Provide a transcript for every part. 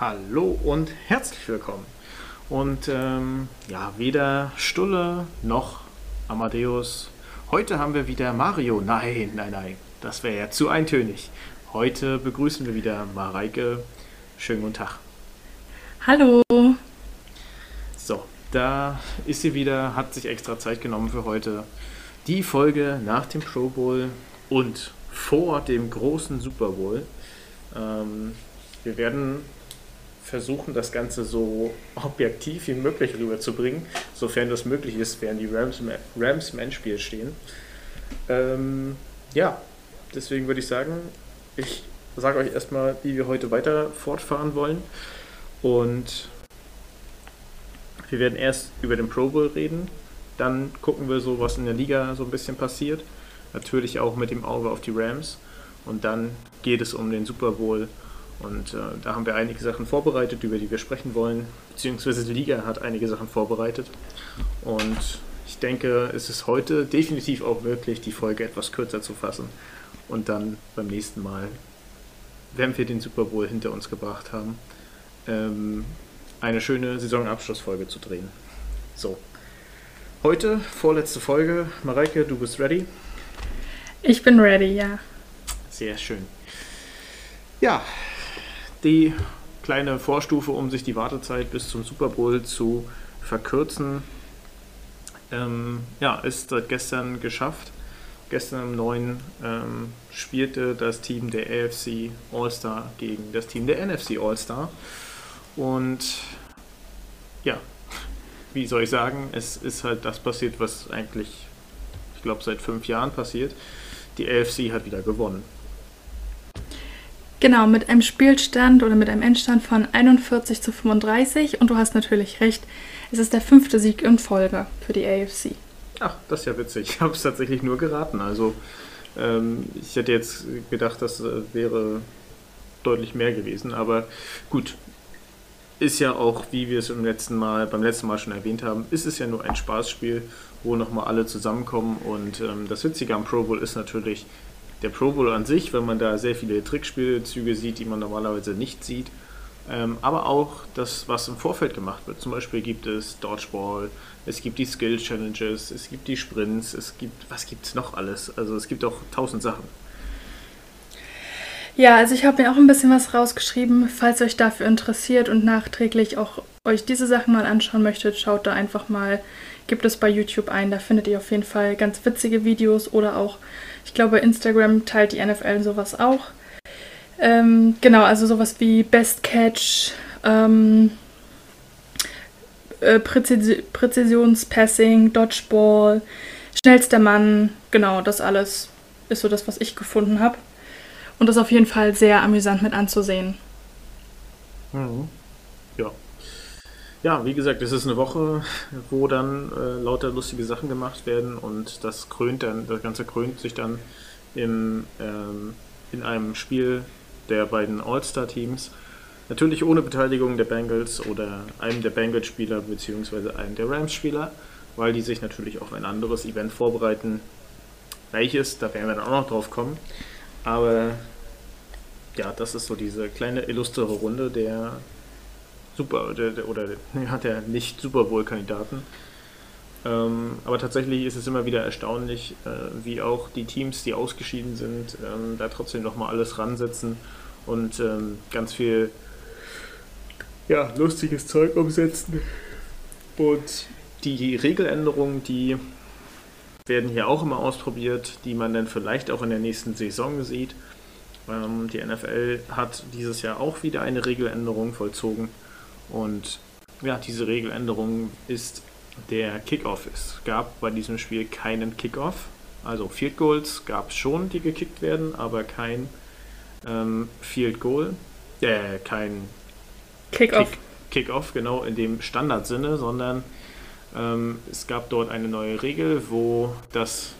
Hallo und herzlich willkommen. Und ähm, ja, weder Stulle noch Amadeus. Heute haben wir wieder Mario. Nein, nein, nein, das wäre ja zu eintönig. Heute begrüßen wir wieder Mareike. Schönen guten Tag. Hallo. So, da ist sie wieder, hat sich extra Zeit genommen für heute. Die Folge nach dem Pro Bowl und vor dem großen Super Bowl. Ähm, wir werden versuchen, das Ganze so objektiv wie möglich rüberzubringen, sofern das möglich ist, während die Rams, Rams im Endspiel stehen. Ähm, ja, deswegen würde ich sagen, ich sage euch erstmal, wie wir heute weiter fortfahren wollen. Und wir werden erst über den Pro Bowl reden, dann gucken wir so, was in der Liga so ein bisschen passiert. Natürlich auch mit dem Auge auf die Rams. Und dann geht es um den Super Bowl und äh, da haben wir einige Sachen vorbereitet, über die wir sprechen wollen, beziehungsweise die Liga hat einige Sachen vorbereitet. Und ich denke, es ist heute definitiv auch möglich, die Folge etwas kürzer zu fassen und dann beim nächsten Mal, wenn wir den Super Bowl hinter uns gebracht haben, ähm, eine schöne Saisonabschlussfolge zu drehen. So. Heute, vorletzte Folge. Mareike, du bist ready? Ich bin ready, ja. Sehr schön. Ja, die kleine Vorstufe, um sich die Wartezeit bis zum Super Bowl zu verkürzen, ähm, ja, ist seit gestern geschafft. Gestern um 9 ähm, spielte das Team der AFC All-Star gegen das Team der NFC All-Star. Und ja, wie soll ich sagen, es ist halt das passiert, was eigentlich, ich glaube, seit fünf Jahren passiert. Die AFC hat wieder gewonnen. Genau, mit einem Spielstand oder mit einem Endstand von 41 zu 35 und du hast natürlich recht, es ist der fünfte Sieg in Folge für die AFC. Ach, das ist ja witzig. Ich habe es tatsächlich nur geraten. Also ähm, ich hätte jetzt gedacht, das äh, wäre deutlich mehr gewesen. Aber gut, ist ja auch, wie wir es im letzten Mal, beim letzten Mal schon erwähnt haben, ist es ja nur ein Spaßspiel, wo nochmal alle zusammenkommen. Und ähm, das Witzige am Pro Bowl ist natürlich, der Pro Bowl an sich, wenn man da sehr viele Trickspielzüge sieht, die man normalerweise nicht sieht. Ähm, aber auch das, was im Vorfeld gemacht wird. Zum Beispiel gibt es Dodgeball, es gibt die Skill Challenges, es gibt die Sprints, es gibt, was gibt es noch alles? Also es gibt auch tausend Sachen. Ja, also ich habe mir auch ein bisschen was rausgeschrieben. Falls euch dafür interessiert und nachträglich auch euch diese Sachen mal anschauen möchtet, schaut da einfach mal, gibt es bei YouTube ein. Da findet ihr auf jeden Fall ganz witzige Videos oder auch ich glaube, Instagram teilt die NFL sowas auch. Ähm, genau, also sowas wie Best Catch, ähm, äh, Präzis Präzisionspassing, Dodgeball, schnellster Mann, genau, das alles ist so das, was ich gefunden habe. Und das ist auf jeden Fall sehr amüsant mit anzusehen. Mhm. Ja. Wie gesagt, es ist eine Woche, wo dann äh, lauter lustige Sachen gemacht werden und das krönt dann, das Ganze krönt sich dann im, ähm, in einem Spiel der beiden All-Star-Teams. Natürlich ohne Beteiligung der Bengals oder einem der Bengals-Spieler bzw. einem der Rams-Spieler, weil die sich natürlich auf ein anderes Event vorbereiten. Welches, da werden wir dann auch noch drauf kommen. Aber ja, das ist so diese kleine illustre Runde der Super oder, oder ja, der nicht Super Bowl-Kandidaten. Ähm, aber tatsächlich ist es immer wieder erstaunlich, äh, wie auch die Teams, die ausgeschieden sind, ähm, da trotzdem nochmal alles ransetzen und ähm, ganz viel ja, lustiges Zeug umsetzen. Und die Regeländerungen, die werden hier auch immer ausprobiert, die man dann vielleicht auch in der nächsten Saison sieht. Ähm, die NFL hat dieses Jahr auch wieder eine Regeländerung vollzogen und ja, diese Regeländerung ist der Kickoff. Es gab bei diesem Spiel keinen Kickoff. Also Field Goals gab es schon, die gekickt werden, aber kein ähm, Field Goal. Äh, kein Kickoff. Kick, Kickoff, genau in dem Standardsinne, sondern ähm, es gab dort eine neue Regel, wo das,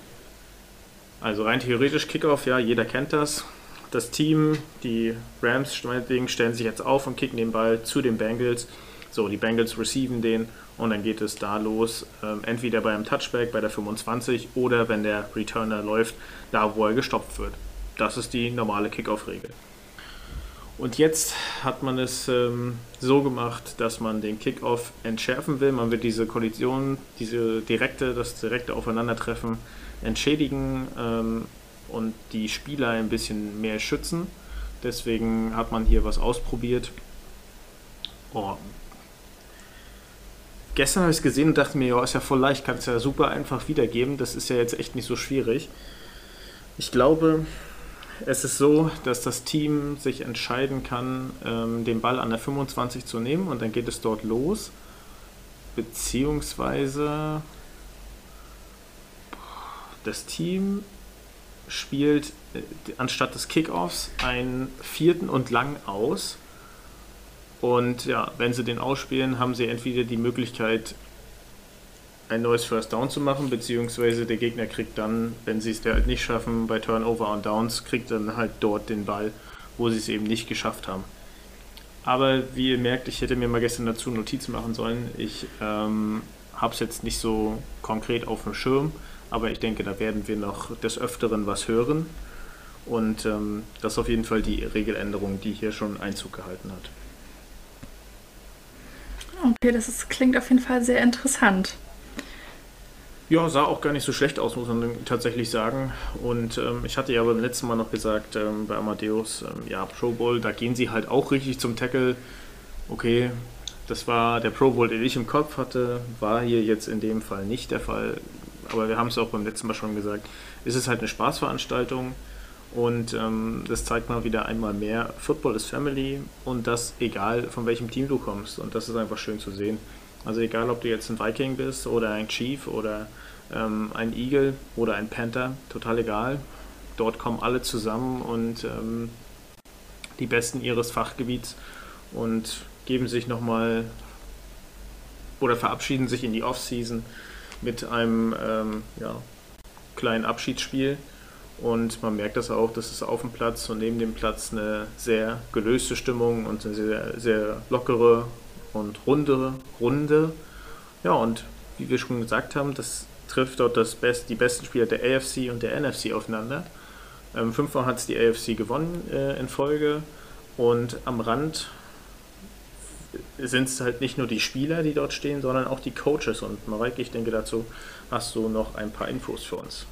also rein theoretisch Kickoff, ja, jeder kennt das, das Team, die Rams stellen sich jetzt auf und kicken den Ball zu den Bengals. So, die Bengals receiven den und dann geht es da los. Ähm, entweder beim Touchback bei der 25 oder wenn der Returner läuft, da wo er gestoppt wird. Das ist die normale Kickoff-Regel. Und jetzt hat man es ähm, so gemacht, dass man den Kickoff entschärfen will. Man will diese Kollision, diese direkte, das direkte Aufeinandertreffen entschädigen ähm, und die Spieler ein bisschen mehr schützen. Deswegen hat man hier was ausprobiert. Oh. Gestern habe ich es gesehen und dachte mir, ja, ist ja voll leicht, kann es ja super einfach wiedergeben. Das ist ja jetzt echt nicht so schwierig. Ich glaube, es ist so, dass das Team sich entscheiden kann, ähm, den Ball an der 25 zu nehmen und dann geht es dort los. Beziehungsweise das Team spielt äh, anstatt des Kickoffs einen vierten und lang aus. Und ja, wenn sie den ausspielen, haben sie entweder die Möglichkeit, ein neues First Down zu machen, beziehungsweise der Gegner kriegt dann, wenn sie es halt nicht schaffen, bei Turnover und Downs, kriegt dann halt dort den Ball, wo sie es eben nicht geschafft haben. Aber wie ihr merkt, ich hätte mir mal gestern dazu Notizen machen sollen. Ich ähm, habe es jetzt nicht so konkret auf dem Schirm, aber ich denke, da werden wir noch des Öfteren was hören. Und ähm, das ist auf jeden Fall die Regeländerung, die hier schon Einzug gehalten hat. Okay, das ist, klingt auf jeden Fall sehr interessant. Ja, sah auch gar nicht so schlecht aus, muss man tatsächlich sagen. Und ähm, ich hatte ja beim letzten Mal noch gesagt, ähm, bei Amadeus, ähm, ja, Pro Bowl, da gehen sie halt auch richtig zum Tackle. Okay, das war der Pro Bowl, den ich im Kopf hatte, war hier jetzt in dem Fall nicht der Fall. Aber wir haben es auch beim letzten Mal schon gesagt, es ist halt eine Spaßveranstaltung. Und ähm, das zeigt mal wieder einmal mehr, Football ist Family und das egal von welchem Team du kommst. Und das ist einfach schön zu sehen. Also egal, ob du jetzt ein Viking bist oder ein Chief oder ähm, ein Eagle oder ein Panther, total egal. Dort kommen alle zusammen und ähm, die Besten ihres Fachgebiets und geben sich nochmal oder verabschieden sich in die Offseason mit einem ähm, ja, kleinen Abschiedsspiel. Und man merkt das auch, dass es auf dem Platz und neben dem Platz eine sehr gelöste Stimmung und eine sehr, sehr lockere und runde Runde. Ja, und wie wir schon gesagt haben, das trifft dort das Best, die besten Spieler der AFC und der NFC aufeinander. Ähm, fünfmal hat es die AFC gewonnen äh, in Folge und am Rand sind es halt nicht nur die Spieler, die dort stehen, sondern auch die Coaches. Und Mareike, ich denke, dazu hast du noch ein paar Infos für uns.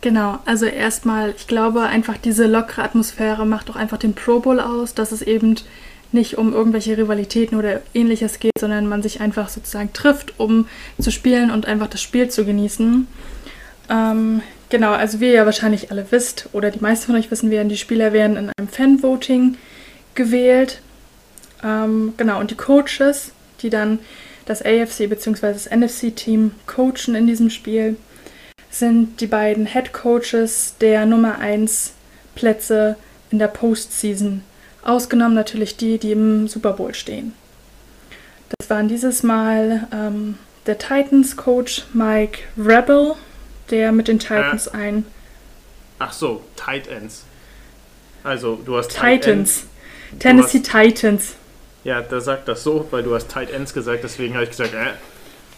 Genau, also erstmal, ich glaube einfach diese lockere Atmosphäre macht auch einfach den Pro Bowl aus, dass es eben nicht um irgendwelche Rivalitäten oder ähnliches geht, sondern man sich einfach sozusagen trifft, um zu spielen und einfach das Spiel zu genießen. Ähm, genau, also wie ihr ja wahrscheinlich alle wisst, oder die meisten von euch wissen werden, die Spieler werden in einem Fan-Voting gewählt. Ähm, genau, und die Coaches, die dann das AFC bzw. das NFC-Team coachen in diesem Spiel, sind die beiden Head Coaches der Nummer 1 Plätze in der Postseason Ausgenommen natürlich die, die im Super Bowl stehen. Das waren dieses Mal ähm, der Titans-Coach Mike Rebel, der mit den Titans äh. ein. Ach so, Titans. Also, du hast Titans. Tennessee hast, Titans. Ja, da sagt das so, weil du hast Tight Ends gesagt, deswegen habe ich gesagt, äh,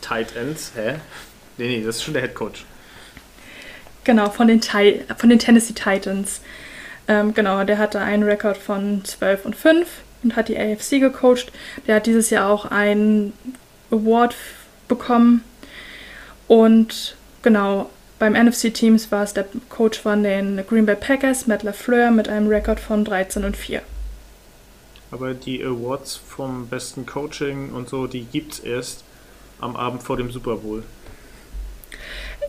Tight Ends, hä? Nee, nee, das ist schon der Head Coach. Genau, von den, von den Tennessee Titans. Ähm, genau, der hatte einen Rekord von 12 und 5 und hat die AFC gecoacht. Der hat dieses Jahr auch einen Award bekommen. Und genau, beim NFC-Teams war es der Coach von den Green Bay Packers, Matt LaFleur, mit einem Rekord von 13 und 4. Aber die Awards vom besten Coaching und so, die gibt es erst am Abend vor dem Super Bowl.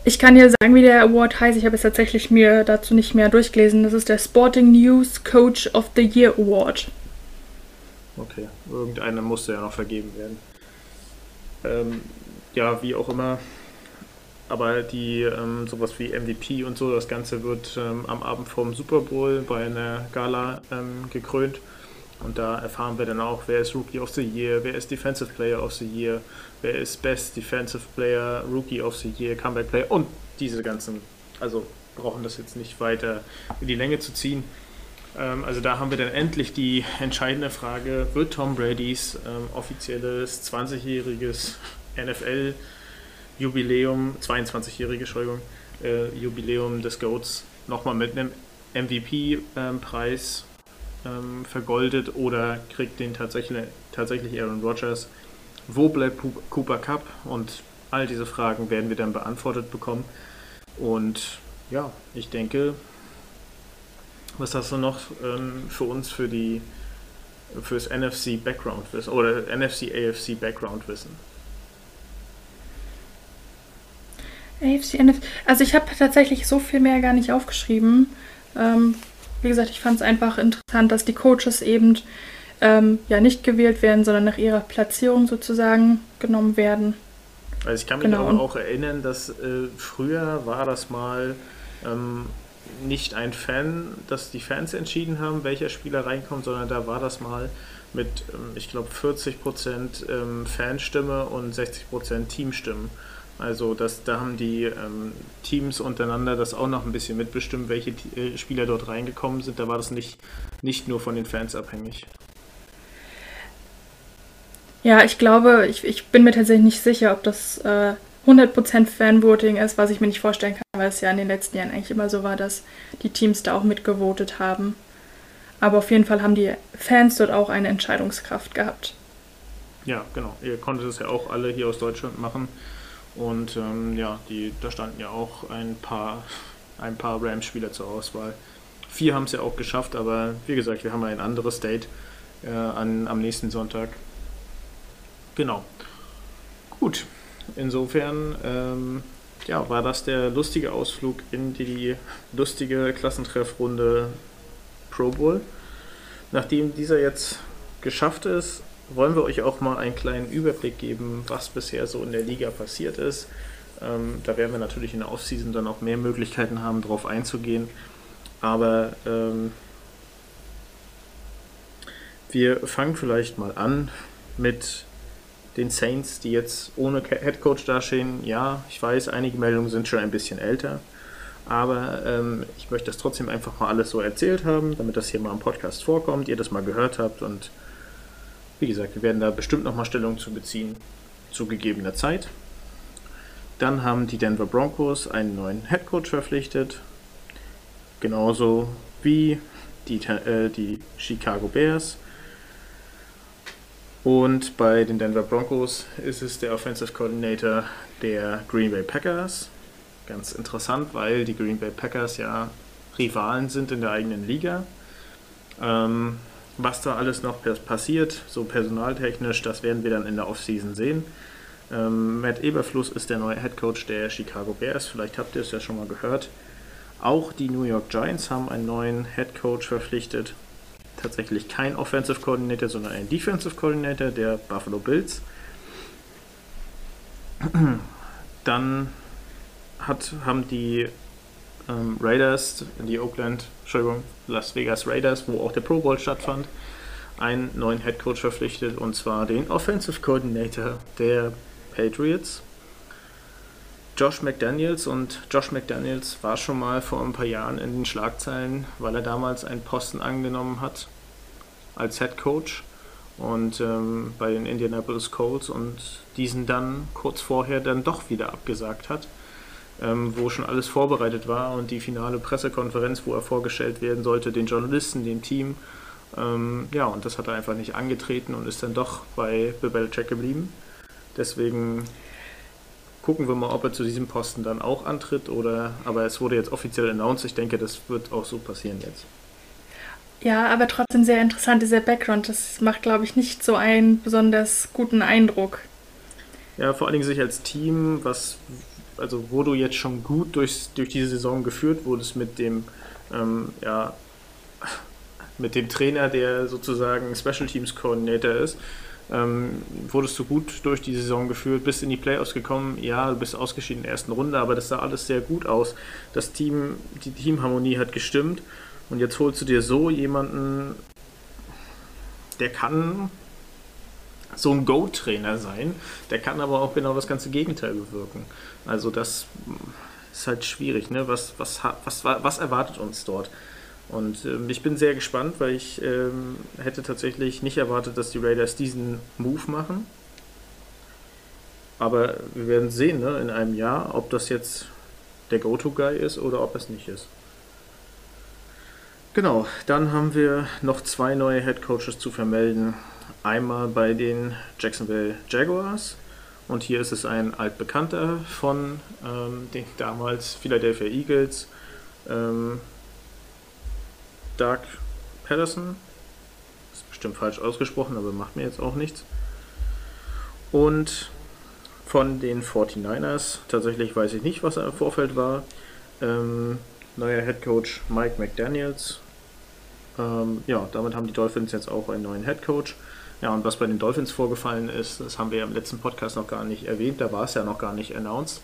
Ich kann dir sagen, wie der Award heißt. Ich habe es tatsächlich mir dazu nicht mehr durchgelesen. Das ist der Sporting News Coach of the Year Award. Okay, irgendeiner musste ja noch vergeben werden. Ähm, ja, wie auch immer. Aber die ähm, sowas wie MVP und so, das Ganze wird ähm, am Abend vom Super Bowl bei einer Gala ähm, gekrönt. Und da erfahren wir dann auch, wer ist Rookie of the Year, wer ist Defensive Player of the Year, wer ist Best Defensive Player, Rookie of the Year, Comeback Player und diese ganzen, also brauchen das jetzt nicht weiter in die Länge zu ziehen. Ähm, also da haben wir dann endlich die entscheidende Frage, wird Tom Bradys ähm, offizielles 20-jähriges NFL-Jubiläum, 22-jährige, Entschuldigung, äh, Jubiläum des GOATs nochmal mit einem MVP-Preis ähm, vergoldet oder kriegt den tatsächlich, tatsächlich Aaron Rodgers? Wo bleibt Cooper Cup? Und all diese Fragen werden wir dann beantwortet bekommen. Und ja, ich denke, was hast du noch ähm, für uns für die fürs NFC Background Wissen oder NFC AFC Background Wissen? AFC, NFC. Also ich habe tatsächlich so viel mehr gar nicht aufgeschrieben. Ähm, wie gesagt, ich fand es einfach interessant, dass die Coaches eben ähm, ja nicht gewählt werden, sondern nach ihrer Platzierung sozusagen genommen werden. Also ich kann mich genau. auch erinnern, dass äh, früher war das mal ähm, nicht ein Fan, dass die Fans entschieden haben, welcher Spieler reinkommt, sondern da war das mal mit, ähm, ich glaube, 40% ähm, Fanstimme und 60% Teamstimmen. Also das, da haben die ähm, Teams untereinander das auch noch ein bisschen mitbestimmt, welche äh, Spieler dort reingekommen sind. Da war das nicht, nicht nur von den Fans abhängig. Ja, ich glaube, ich, ich bin mir tatsächlich nicht sicher, ob das äh, 100% Fanvoting ist, was ich mir nicht vorstellen kann, weil es ja in den letzten Jahren eigentlich immer so war, dass die Teams da auch mitgevotet haben. Aber auf jeden Fall haben die Fans dort auch eine Entscheidungskraft gehabt. Ja, genau. Ihr konntet es ja auch alle hier aus Deutschland machen. Und ähm, ja, die, da standen ja auch ein paar, ein paar Rams-Spieler zur Auswahl. Vier haben es ja auch geschafft, aber wie gesagt, wir haben ein anderes Date äh, an, am nächsten Sonntag. Genau. Gut, insofern ähm, ja, war das der lustige Ausflug in die lustige Klassentreffrunde Pro Bowl. Nachdem dieser jetzt geschafft ist, wollen wir euch auch mal einen kleinen Überblick geben, was bisher so in der Liga passiert ist. Ähm, da werden wir natürlich in der Offseason dann auch mehr Möglichkeiten haben, darauf einzugehen. Aber ähm, wir fangen vielleicht mal an mit den Saints, die jetzt ohne Headcoach dastehen. Ja, ich weiß, einige Meldungen sind schon ein bisschen älter. Aber ähm, ich möchte das trotzdem einfach mal alles so erzählt haben, damit das hier mal im Podcast vorkommt, ihr das mal gehört habt und wie gesagt, wir werden da bestimmt nochmal Stellung zu beziehen, zu gegebener Zeit. Dann haben die Denver Broncos einen neuen Headcoach verpflichtet. Genauso wie die, äh, die Chicago Bears. Und bei den Denver Broncos ist es der Offensive Coordinator der Green Bay Packers. Ganz interessant, weil die Green Bay Packers ja Rivalen sind in der eigenen Liga. Ähm, was da alles noch passiert, so personaltechnisch, das werden wir dann in der Offseason sehen. Ähm, Matt Eberfluss ist der neue Head Coach der Chicago Bears, vielleicht habt ihr es ja schon mal gehört. Auch die New York Giants haben einen neuen Head Coach verpflichtet. Tatsächlich kein Offensive Coordinator, sondern ein Defensive Coordinator der Buffalo Bills. Dann hat, haben die ähm, Raiders, die Oakland, Entschuldigung, Las Vegas Raiders, wo auch der Pro Bowl stattfand, einen neuen Head Coach verpflichtet und zwar den Offensive Coordinator der Patriots. Josh McDaniels und Josh McDaniels war schon mal vor ein paar Jahren in den Schlagzeilen, weil er damals einen Posten angenommen hat als Head Coach und ähm, bei den Indianapolis Colts und diesen dann kurz vorher dann doch wieder abgesagt hat ähm, wo schon alles vorbereitet war und die finale Pressekonferenz, wo er vorgestellt werden sollte, den Journalisten, dem Team. Ähm, ja, und das hat er einfach nicht angetreten und ist dann doch bei Bill Belichick geblieben. Deswegen gucken wir mal, ob er zu diesem Posten dann auch antritt oder, aber es wurde jetzt offiziell announced. Ich denke, das wird auch so passieren jetzt. Ja, aber trotzdem sehr interessant, dieser Background. Das macht, glaube ich, nicht so einen besonders guten Eindruck. Ja, vor allen Dingen sich als Team, was also wo du jetzt schon gut durchs, durch diese Saison geführt wurdest mit dem, ähm, ja, mit dem Trainer, der sozusagen Special Teams Coordinator ist, ähm, wurdest du gut durch die Saison geführt, bist in die Playoffs gekommen, ja, du bist ausgeschieden in der ersten Runde, aber das sah alles sehr gut aus. Das Team, die Teamharmonie hat gestimmt und jetzt holst du dir so jemanden, der kann so ein Go-Trainer sein, der kann aber auch genau das ganze Gegenteil bewirken. Also das ist halt schwierig, ne? Was, was, was, was erwartet uns dort? Und ähm, ich bin sehr gespannt, weil ich ähm, hätte tatsächlich nicht erwartet, dass die Raiders diesen Move machen. Aber wir werden sehen ne, in einem Jahr, ob das jetzt der Go-To-Guy ist oder ob es nicht ist. Genau, dann haben wir noch zwei neue Head Coaches zu vermelden. Einmal bei den Jacksonville Jaguars und hier ist es ein altbekannter von ähm, den damals Philadelphia Eagles, ähm, Doug Patterson. Ist bestimmt falsch ausgesprochen, aber macht mir jetzt auch nichts. Und von den 49ers, tatsächlich weiß ich nicht, was er im Vorfeld war. Ähm, neuer Head Coach Mike McDaniels, ähm, ja, damit haben die Dolphins jetzt auch einen neuen Head Coach. Ja, und was bei den Dolphins vorgefallen ist, das haben wir ja im letzten Podcast noch gar nicht erwähnt, da war es ja noch gar nicht announced.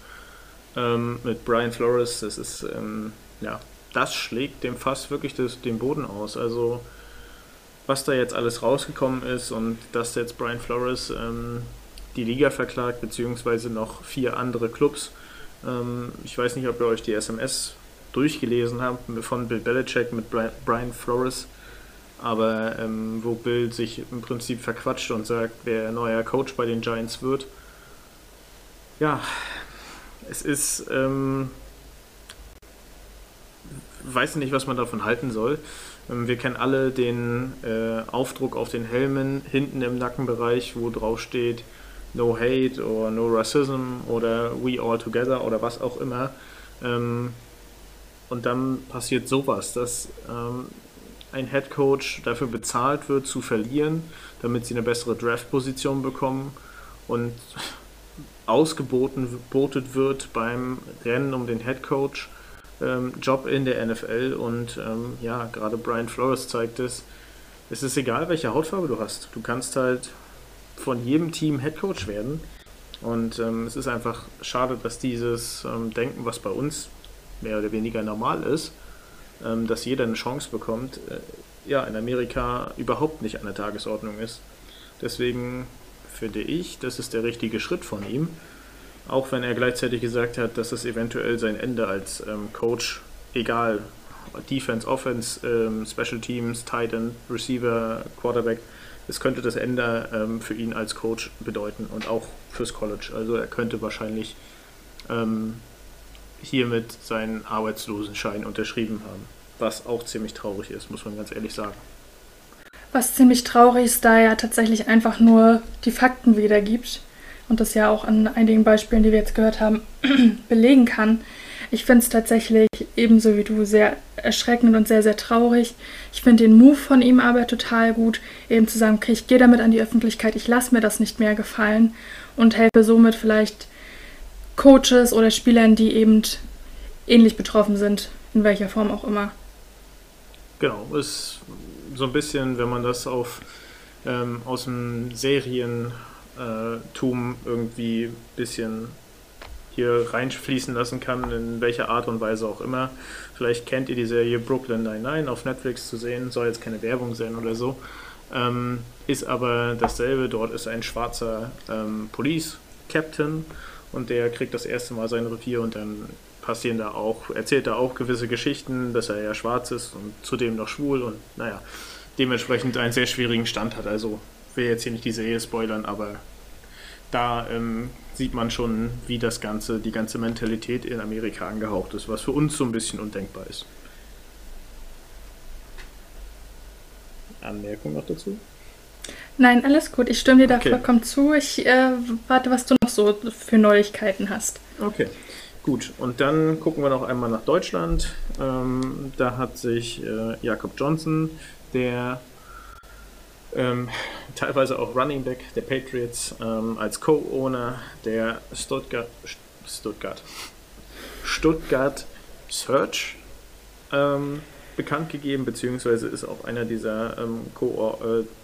Ähm, mit Brian Flores, das ist, ähm, ja, das schlägt dem Fass wirklich das, den Boden aus. Also, was da jetzt alles rausgekommen ist und dass jetzt Brian Flores ähm, die Liga verklagt, beziehungsweise noch vier andere Clubs. Ähm, ich weiß nicht, ob ihr euch die SMS durchgelesen habe von Bill Belichick mit Brian Flores, aber ähm, wo Bill sich im Prinzip verquatscht und sagt, wer neuer Coach bei den Giants wird. Ja, es ist, ähm, weiß nicht, was man davon halten soll. Ähm, wir kennen alle den äh, Aufdruck auf den Helmen hinten im Nackenbereich, wo drauf steht No Hate oder No Racism oder We All Together oder was auch immer. Ähm, und dann passiert sowas, dass ähm, ein Head Coach dafür bezahlt wird, zu verlieren, damit sie eine bessere Draft-Position bekommen und ausgeboten wird beim Rennen um den Head Coach ähm, Job in der NFL und ähm, ja, gerade Brian Flores zeigt es. Es ist egal, welche Hautfarbe du hast. Du kannst halt von jedem Team Head Coach werden. Und ähm, es ist einfach schade, dass dieses ähm, Denken, was bei uns mehr oder weniger normal ist, ähm, dass jeder eine Chance bekommt, äh, ja, in Amerika überhaupt nicht an der Tagesordnung ist. Deswegen finde ich, das ist der richtige Schritt von ihm. Auch wenn er gleichzeitig gesagt hat, dass es eventuell sein Ende als ähm, Coach, egal, Defense, Offense, ähm, Special Teams, Titan, Receiver, Quarterback, es könnte das Ende ähm, für ihn als Coach bedeuten und auch fürs College. Also er könnte wahrscheinlich ähm, hiermit seinen Arbeitslosenschein unterschrieben haben. Was auch ziemlich traurig ist, muss man ganz ehrlich sagen. Was ziemlich traurig ist, da er tatsächlich einfach nur die Fakten wiedergibt und das ja auch an einigen Beispielen, die wir jetzt gehört haben, belegen kann. Ich finde es tatsächlich ebenso wie du sehr erschreckend und sehr, sehr traurig. Ich finde den Move von ihm aber total gut, eben zu sagen, okay, ich gehe damit an die Öffentlichkeit, ich lasse mir das nicht mehr gefallen und helfe somit vielleicht Coaches oder Spielern, die eben ähnlich betroffen sind, in welcher Form auch immer. Genau, ist so ein bisschen, wenn man das auf ähm, aus dem Serientum irgendwie ein bisschen hier reinfließen lassen kann, in welcher Art und Weise auch immer. Vielleicht kennt ihr die Serie Brooklyn 99 auf Netflix zu sehen, soll jetzt keine Werbung sein oder so. Ähm, ist aber dasselbe, dort ist ein schwarzer ähm, Police Captain und der kriegt das erste Mal sein Revier und dann passieren da auch, erzählt er auch gewisse Geschichten, dass er ja schwarz ist und zudem noch schwul und naja, dementsprechend einen sehr schwierigen Stand hat. Also will jetzt hier nicht die Serie spoilern, aber da ähm, sieht man schon, wie das Ganze, die ganze Mentalität in Amerika angehaucht ist, was für uns so ein bisschen undenkbar ist. Anmerkung noch dazu? Nein, alles gut. Ich stimme dir da okay. vollkommen zu. Ich äh, warte, was du noch so für Neuigkeiten hast. Okay, gut. Und dann gucken wir noch einmal nach Deutschland. Ähm, da hat sich äh, Jakob Johnson, der ähm, teilweise auch Running Back der Patriots, ähm, als Co-Owner der Stuttgart, Stuttgart, Stuttgart Search ähm, bekannt gegeben, beziehungsweise ist auch einer dieser ähm, Co-Owner. Äh,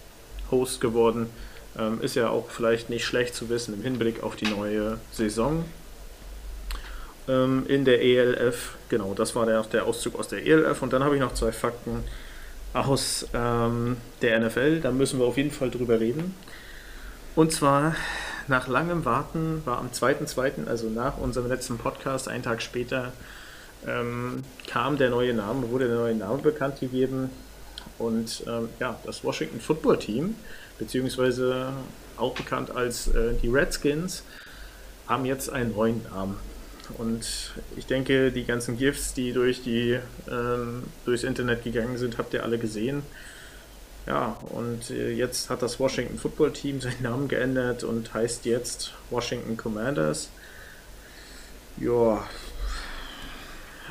Host geworden. Ähm, ist ja auch vielleicht nicht schlecht zu wissen im Hinblick auf die neue Saison ähm, in der ELF. Genau, das war der, der Auszug aus der ELF. Und dann habe ich noch zwei Fakten aus ähm, der NFL. Da müssen wir auf jeden Fall drüber reden. Und zwar nach langem Warten war am 2.2., also nach unserem letzten Podcast, einen Tag später, ähm, kam der neue Name, wurde der neue Name bekannt gegeben. Und ähm, ja, das Washington Football Team, beziehungsweise auch bekannt als äh, die Redskins, haben jetzt einen neuen Namen. Und ich denke, die ganzen GIFs, die durch die ähm, durchs Internet gegangen sind, habt ihr alle gesehen. Ja, und äh, jetzt hat das Washington Football Team seinen Namen geändert und heißt jetzt Washington Commanders. Ja,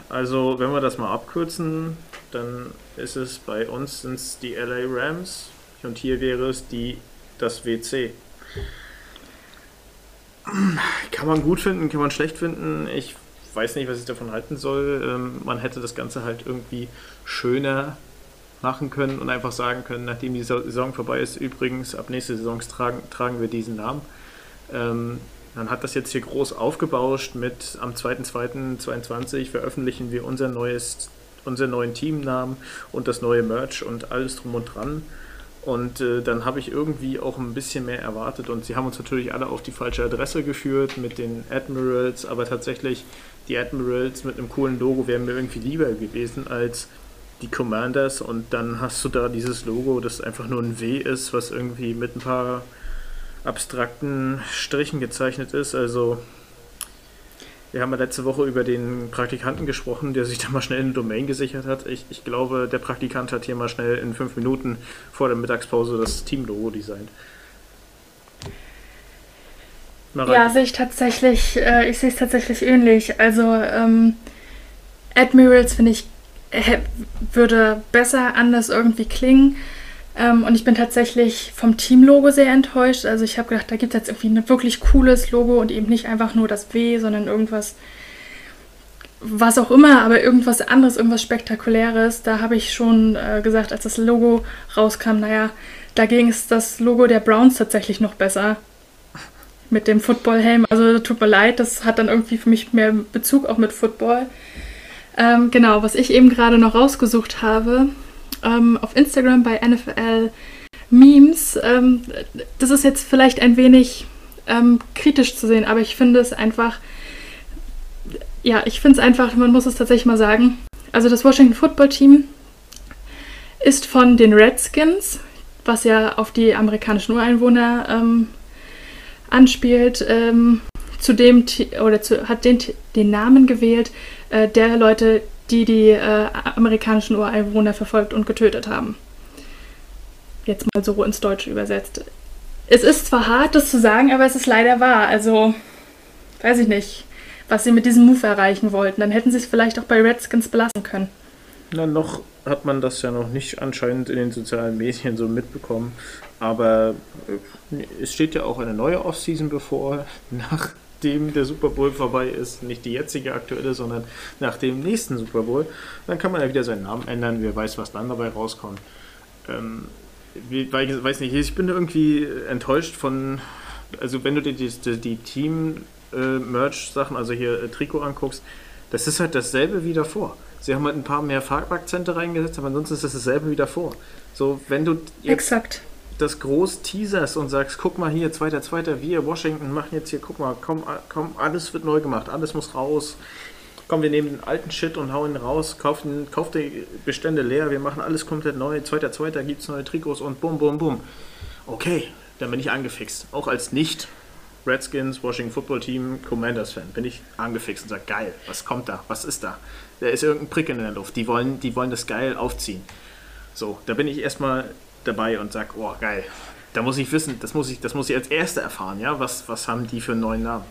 also wenn wir das mal abkürzen, dann ist es bei uns sind's die LA Rams und hier wäre es die das WC. Kann man gut finden, kann man schlecht finden. Ich weiß nicht, was ich davon halten soll. Ähm, man hätte das Ganze halt irgendwie schöner machen können und einfach sagen können, nachdem die Saison vorbei ist, übrigens, ab nächster Saison tragen, tragen wir diesen Namen. Ähm, man hat das jetzt hier groß aufgebauscht mit am 2.2.22 veröffentlichen wir unser neues, unseren neuen Teamnamen und das neue Merch und alles drum und dran. Und äh, dann habe ich irgendwie auch ein bisschen mehr erwartet und sie haben uns natürlich alle auf die falsche Adresse geführt mit den Admirals, aber tatsächlich die Admirals mit einem coolen Logo wären mir irgendwie lieber gewesen als die Commanders und dann hast du da dieses Logo, das einfach nur ein W ist, was irgendwie mit ein paar abstrakten Strichen gezeichnet ist. Also wir haben ja letzte Woche über den Praktikanten gesprochen, der sich da mal schnell eine Domain gesichert hat. Ich, ich glaube, der Praktikant hat hier mal schnell in fünf Minuten vor der Mittagspause das Teamlogo designt. Ja, sehe ich tatsächlich, äh, ich sehe es tatsächlich ähnlich. Also ähm, Admirals finde ich würde besser anders irgendwie klingen. Ähm, und ich bin tatsächlich vom Teamlogo sehr enttäuscht. Also ich habe gedacht, da gibt es jetzt irgendwie ein wirklich cooles Logo und eben nicht einfach nur das W, sondern irgendwas, was auch immer, aber irgendwas anderes, irgendwas Spektakuläres. Da habe ich schon äh, gesagt, als das Logo rauskam, naja, dagegen ist das Logo der Browns tatsächlich noch besser. Mit dem Footballhelm. Also tut mir leid, das hat dann irgendwie für mich mehr Bezug auch mit Football. Ähm, genau, was ich eben gerade noch rausgesucht habe, ähm, auf Instagram bei NFL Memes. Ähm, das ist jetzt vielleicht ein wenig ähm, kritisch zu sehen, aber ich finde es einfach, ja, ich finde es einfach, man muss es tatsächlich mal sagen. Also das Washington Football Team ist von den Redskins, was ja auf die amerikanischen Ureinwohner ähm, anspielt, ähm, zu dem oder zu, hat den, den Namen gewählt äh, der Leute, die die äh, amerikanischen Ureinwohner verfolgt und getötet haben. Jetzt mal so ins Deutsche übersetzt. Es ist zwar hart, das zu sagen, aber es ist leider wahr. Also, weiß ich nicht, was sie mit diesem Move erreichen wollten. Dann hätten sie es vielleicht auch bei Redskins belassen können. Na, noch hat man das ja noch nicht anscheinend in den sozialen Medien so mitbekommen. Aber äh, es steht ja auch eine neue Offseason bevor, nach nachdem der Super Bowl vorbei ist, nicht die jetzige aktuelle, sondern nach dem nächsten Super Bowl, dann kann man ja wieder seinen Namen ändern, wer weiß, was dann dabei rauskommt. Ähm, ich weiß nicht, ich bin irgendwie enttäuscht von, also wenn du dir die, die, die Team-Merch-Sachen, äh, also hier äh, Trikot anguckst, das ist halt dasselbe wie davor. Sie haben halt ein paar mehr Farbakzente reingesetzt, aber ansonsten ist es dasselbe wie davor. So, wenn du Exakt das groß teaserst und sagst, guck mal hier, zweiter, zweiter, wir, Washington machen jetzt hier, guck mal, komm, komm, alles wird neu gemacht, alles muss raus. Komm, wir nehmen den alten Shit und hauen ihn raus, kaufen, kauft die Bestände leer, wir machen alles komplett neu, zweiter, zweiter gibt's neue Trikots und bum, bum, bum. Okay, dann bin ich angefixt. Auch als nicht Redskins, Washington Football Team, Commanders Fan, bin ich angefixt und sage, geil, was kommt da, was ist da? Da ist irgendein Prick in der Luft, die wollen, die wollen das geil aufziehen. So, da bin ich erstmal dabei und sage, oh geil, da muss ich wissen, das muss ich, das muss ich als Erster erfahren, ja, was, was haben die für einen neuen Namen.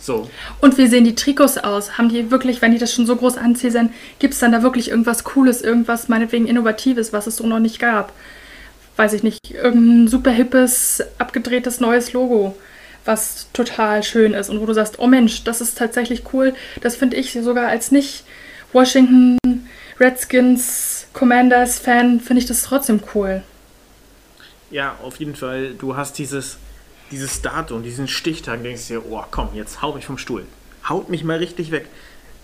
So. Und wie sehen die Trikots aus? Haben die wirklich, wenn die das schon so groß anziehen, gibt es dann da wirklich irgendwas Cooles, irgendwas meinetwegen Innovatives, was es so noch nicht gab? Weiß ich nicht, irgendein super hippes, abgedrehtes neues Logo, was total schön ist und wo du sagst, oh Mensch, das ist tatsächlich cool. Das finde ich sogar als nicht Washington Redskins Commanders Fan, finde ich das trotzdem cool. Ja, auf jeden Fall. Du hast dieses, dieses Datum, diesen Stichtag, denkst dir, oh komm, jetzt hau mich vom Stuhl. Haut mich mal richtig weg.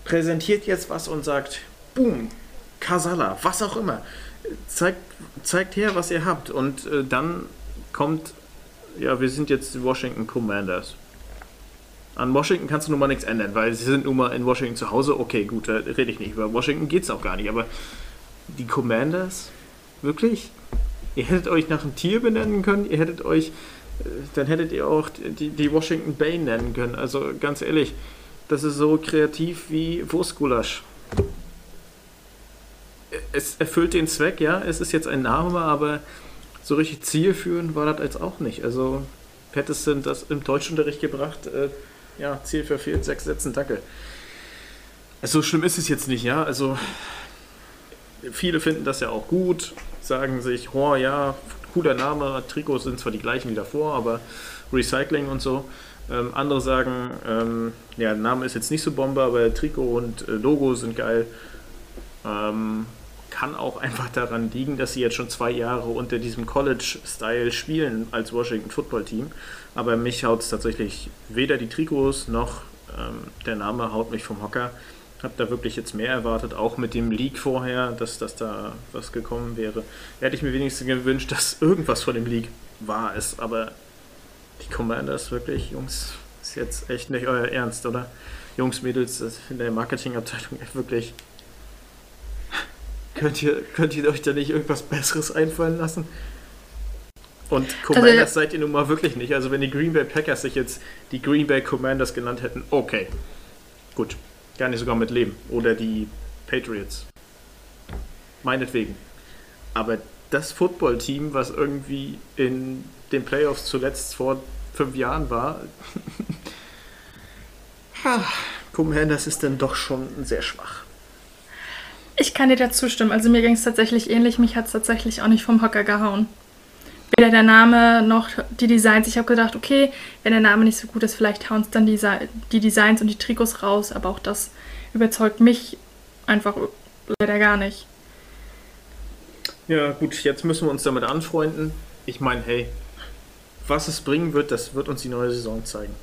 Präsentiert jetzt was und sagt, boom, Kasala, was auch immer. Zeigt, zeigt her, was ihr habt. Und äh, dann kommt, ja, wir sind jetzt die Washington Commanders. An Washington kannst du nun mal nichts ändern, weil sie sind nun mal in Washington zu Hause. Okay, gut, da rede ich nicht. Über Washington geht es auch gar nicht. Aber die Commanders, wirklich? Ihr hättet euch nach einem Tier benennen können, ihr hättet euch, äh, dann hättet ihr auch die, die Washington Bay nennen können. Also ganz ehrlich, das ist so kreativ wie Wurstgulasch. Es erfüllt den Zweck, ja, es ist jetzt ein Name, aber so richtig zielführend war das jetzt auch nicht. Also Patterson das im Deutschunterricht gebracht, äh, ja, Ziel verfehlt, sechs Sätzen Dackel. Also so schlimm ist es jetzt nicht, ja. Also viele finden das ja auch gut, sagen sich, oh ja, cooler Name, Trikots sind zwar die gleichen wie davor, aber Recycling und so. Ähm, andere sagen, ähm, ja, Name ist jetzt nicht so Bombe, aber Trikot und äh, Logo sind geil. Ähm, kann auch einfach daran liegen, dass sie jetzt schon zwei Jahre unter diesem College-Style spielen als Washington Football Team. Aber mich haut es tatsächlich weder die Trikots noch ähm, der Name haut mich vom Hocker. Habe da wirklich jetzt mehr erwartet, auch mit dem Leak vorher, dass, dass da was gekommen wäre. Hätte ich mir wenigstens gewünscht, dass irgendwas von dem Leak wahr ist. Aber die Commanders wirklich, Jungs, ist jetzt echt nicht euer Ernst, oder? Jungs, Mädels, in der Marketingabteilung wirklich Könnt ihr, könnt ihr euch da nicht irgendwas Besseres einfallen lassen? Und Commanders also, seid ihr nun mal wirklich nicht. Also wenn die Green Bay Packers sich jetzt die Green Bay Commanders genannt hätten, okay. Gut. Gar nicht sogar mit Leben. Oder die Patriots. Meinetwegen. Aber das Football-Team, was irgendwie in den Playoffs zuletzt vor fünf Jahren war, Commanders ist dann doch schon sehr schwach. Ich kann dir dazu stimmen. Also mir ging es tatsächlich ähnlich. Mich hat es tatsächlich auch nicht vom Hocker gehauen. Weder der Name noch die Designs. Ich habe gedacht, okay, wenn der Name nicht so gut ist, vielleicht hauen es dann die, die Designs und die Trikots raus. Aber auch das überzeugt mich einfach leider gar nicht. Ja, gut, jetzt müssen wir uns damit anfreunden. Ich meine, hey, was es bringen wird, das wird uns die neue Saison zeigen.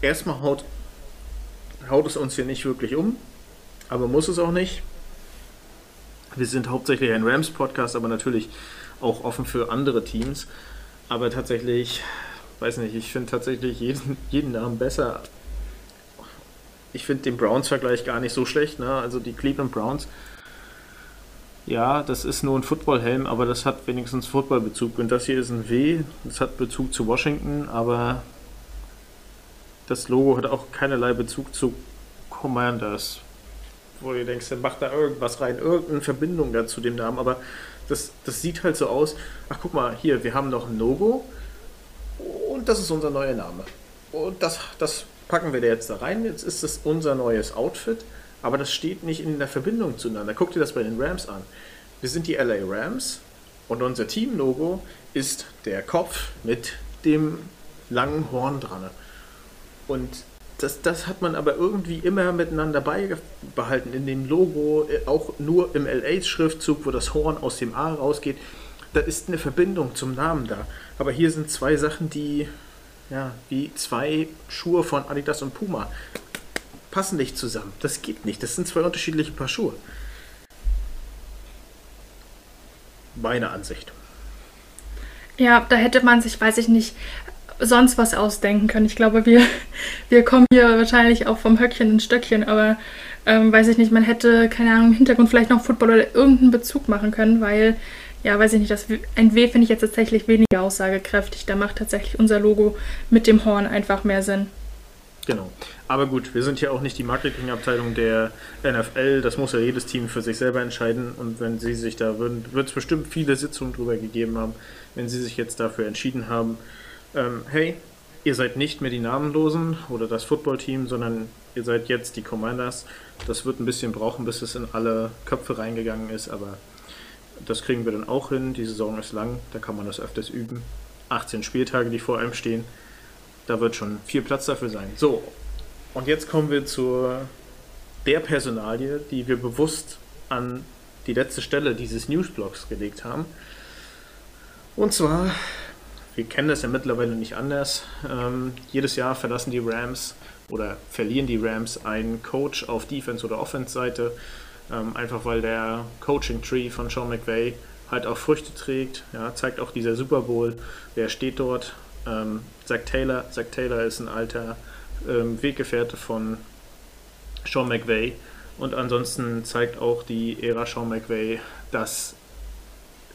Erstmal haut, haut es uns hier nicht wirklich um, aber muss es auch nicht. Wir sind hauptsächlich ein Rams-Podcast, aber natürlich auch offen für andere Teams. Aber tatsächlich, weiß nicht, ich finde tatsächlich jeden, jeden Namen besser. Ich finde den Browns-Vergleich gar nicht so schlecht. Ne? Also die Cleveland Browns, ja, das ist nur ein Footballhelm, aber das hat wenigstens Footballbezug. Und das hier ist ein W, das hat Bezug zu Washington, aber das Logo hat auch keinerlei Bezug zu Commanders wo du denkst, dann macht da irgendwas rein, irgendeine Verbindung da zu dem Namen, aber das, das sieht halt so aus, ach guck mal, hier, wir haben noch ein Logo und das ist unser neuer Name. Und das, das packen wir da jetzt da rein, jetzt ist das unser neues Outfit, aber das steht nicht in der Verbindung zueinander. Guck dir das bei den Rams an. Wir sind die LA Rams und unser Team-Logo ist der Kopf mit dem langen Horn dran. Und das, das hat man aber irgendwie immer miteinander beibehalten in dem Logo, äh, auch nur im LA-Schriftzug, wo das Horn aus dem A rausgeht. Da ist eine Verbindung zum Namen da. Aber hier sind zwei Sachen, die, ja, wie zwei Schuhe von Adidas und Puma passen nicht zusammen. Das geht nicht. Das sind zwei unterschiedliche Paar Schuhe. Meine Ansicht. Ja, da hätte man sich, weiß ich nicht, sonst was ausdenken können. Ich glaube, wir, wir kommen hier wahrscheinlich auch vom Höckchen ins Stöckchen, aber ähm, weiß ich nicht, man hätte, keine Ahnung, im Hintergrund vielleicht noch Football oder irgendeinen Bezug machen können, weil, ja, weiß ich nicht, das, ein W finde ich jetzt tatsächlich weniger aussagekräftig. Da macht tatsächlich unser Logo mit dem Horn einfach mehr Sinn. Genau. Aber gut, wir sind ja auch nicht die Marketingabteilung der NFL. Das muss ja jedes Team für sich selber entscheiden. Und wenn sie sich da würden, wird es bestimmt viele Sitzungen drüber gegeben haben, wenn sie sich jetzt dafür entschieden haben, ähm, hey, ihr seid nicht mehr die Namenlosen oder das Footballteam, sondern ihr seid jetzt die Commanders. Das wird ein bisschen brauchen, bis es in alle Köpfe reingegangen ist, aber das kriegen wir dann auch hin. Die Saison ist lang, da kann man das öfters üben. 18 Spieltage, die vor einem stehen. Da wird schon viel Platz dafür sein. So, und jetzt kommen wir zu der Personalie, die wir bewusst an die letzte Stelle dieses Newsblocks gelegt haben. Und zwar wir kennen das ja mittlerweile nicht anders. Ähm, jedes Jahr verlassen die Rams oder verlieren die Rams einen Coach auf Defense- oder Offense-Seite, ähm, einfach weil der Coaching-Tree von Sean McVay halt auch Früchte trägt. Ja, zeigt auch dieser Super Bowl, wer steht dort. Ähm, Zach Taylor, Zach Taylor ist ein alter ähm, Weggefährte von Sean McVay und ansonsten zeigt auch die Ära Sean McVay, dass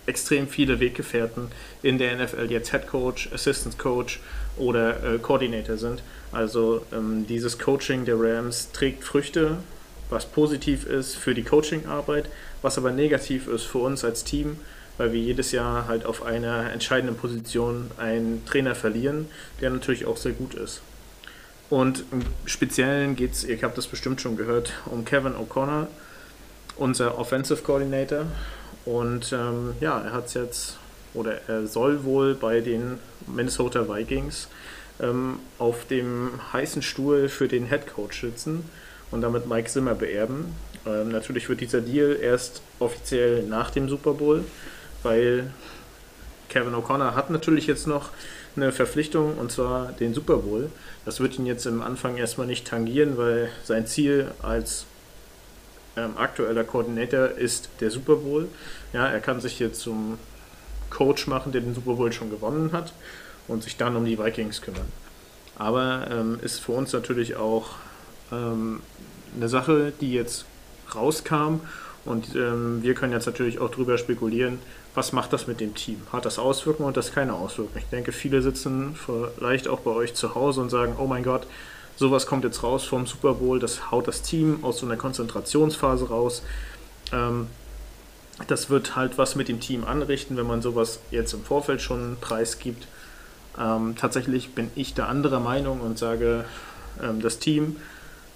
extrem viele Weggefährten in der NFL jetzt Head Coach, Assistant Coach oder äh, Coordinator sind. Also ähm, dieses Coaching der Rams trägt Früchte, was positiv ist für die Coachingarbeit, was aber negativ ist für uns als Team, weil wir jedes Jahr halt auf einer entscheidenden Position einen Trainer verlieren, der natürlich auch sehr gut ist. Und im Speziellen geht es, ihr habt das bestimmt schon gehört, um Kevin O'Connor, unser Offensive Coordinator. Und ähm, ja, er hat es jetzt, oder er soll wohl bei den Minnesota Vikings ähm, auf dem heißen Stuhl für den Head Coach sitzen und damit Mike Zimmer beerben. Ähm, natürlich wird dieser Deal erst offiziell nach dem Super Bowl, weil Kevin O'Connor hat natürlich jetzt noch eine Verpflichtung und zwar den Super Bowl. Das wird ihn jetzt im Anfang erstmal nicht tangieren, weil sein Ziel als ähm, aktueller Koordinator ist der Super Bowl. Ja, er kann sich jetzt zum Coach machen, der den Super Bowl schon gewonnen hat und sich dann um die Vikings kümmern. Aber ähm, ist für uns natürlich auch ähm, eine Sache, die jetzt rauskam und ähm, wir können jetzt natürlich auch darüber spekulieren, was macht das mit dem Team? Hat das Auswirkungen und das keine Auswirkungen? Ich denke, viele sitzen vielleicht auch bei euch zu Hause und sagen, oh mein Gott, sowas kommt jetzt raus vom Super Bowl, das haut das Team aus so einer Konzentrationsphase raus. Ähm, das wird halt was mit dem Team anrichten, wenn man sowas jetzt im Vorfeld schon preisgibt. Ähm, tatsächlich bin ich da anderer Meinung und sage, ähm, das Team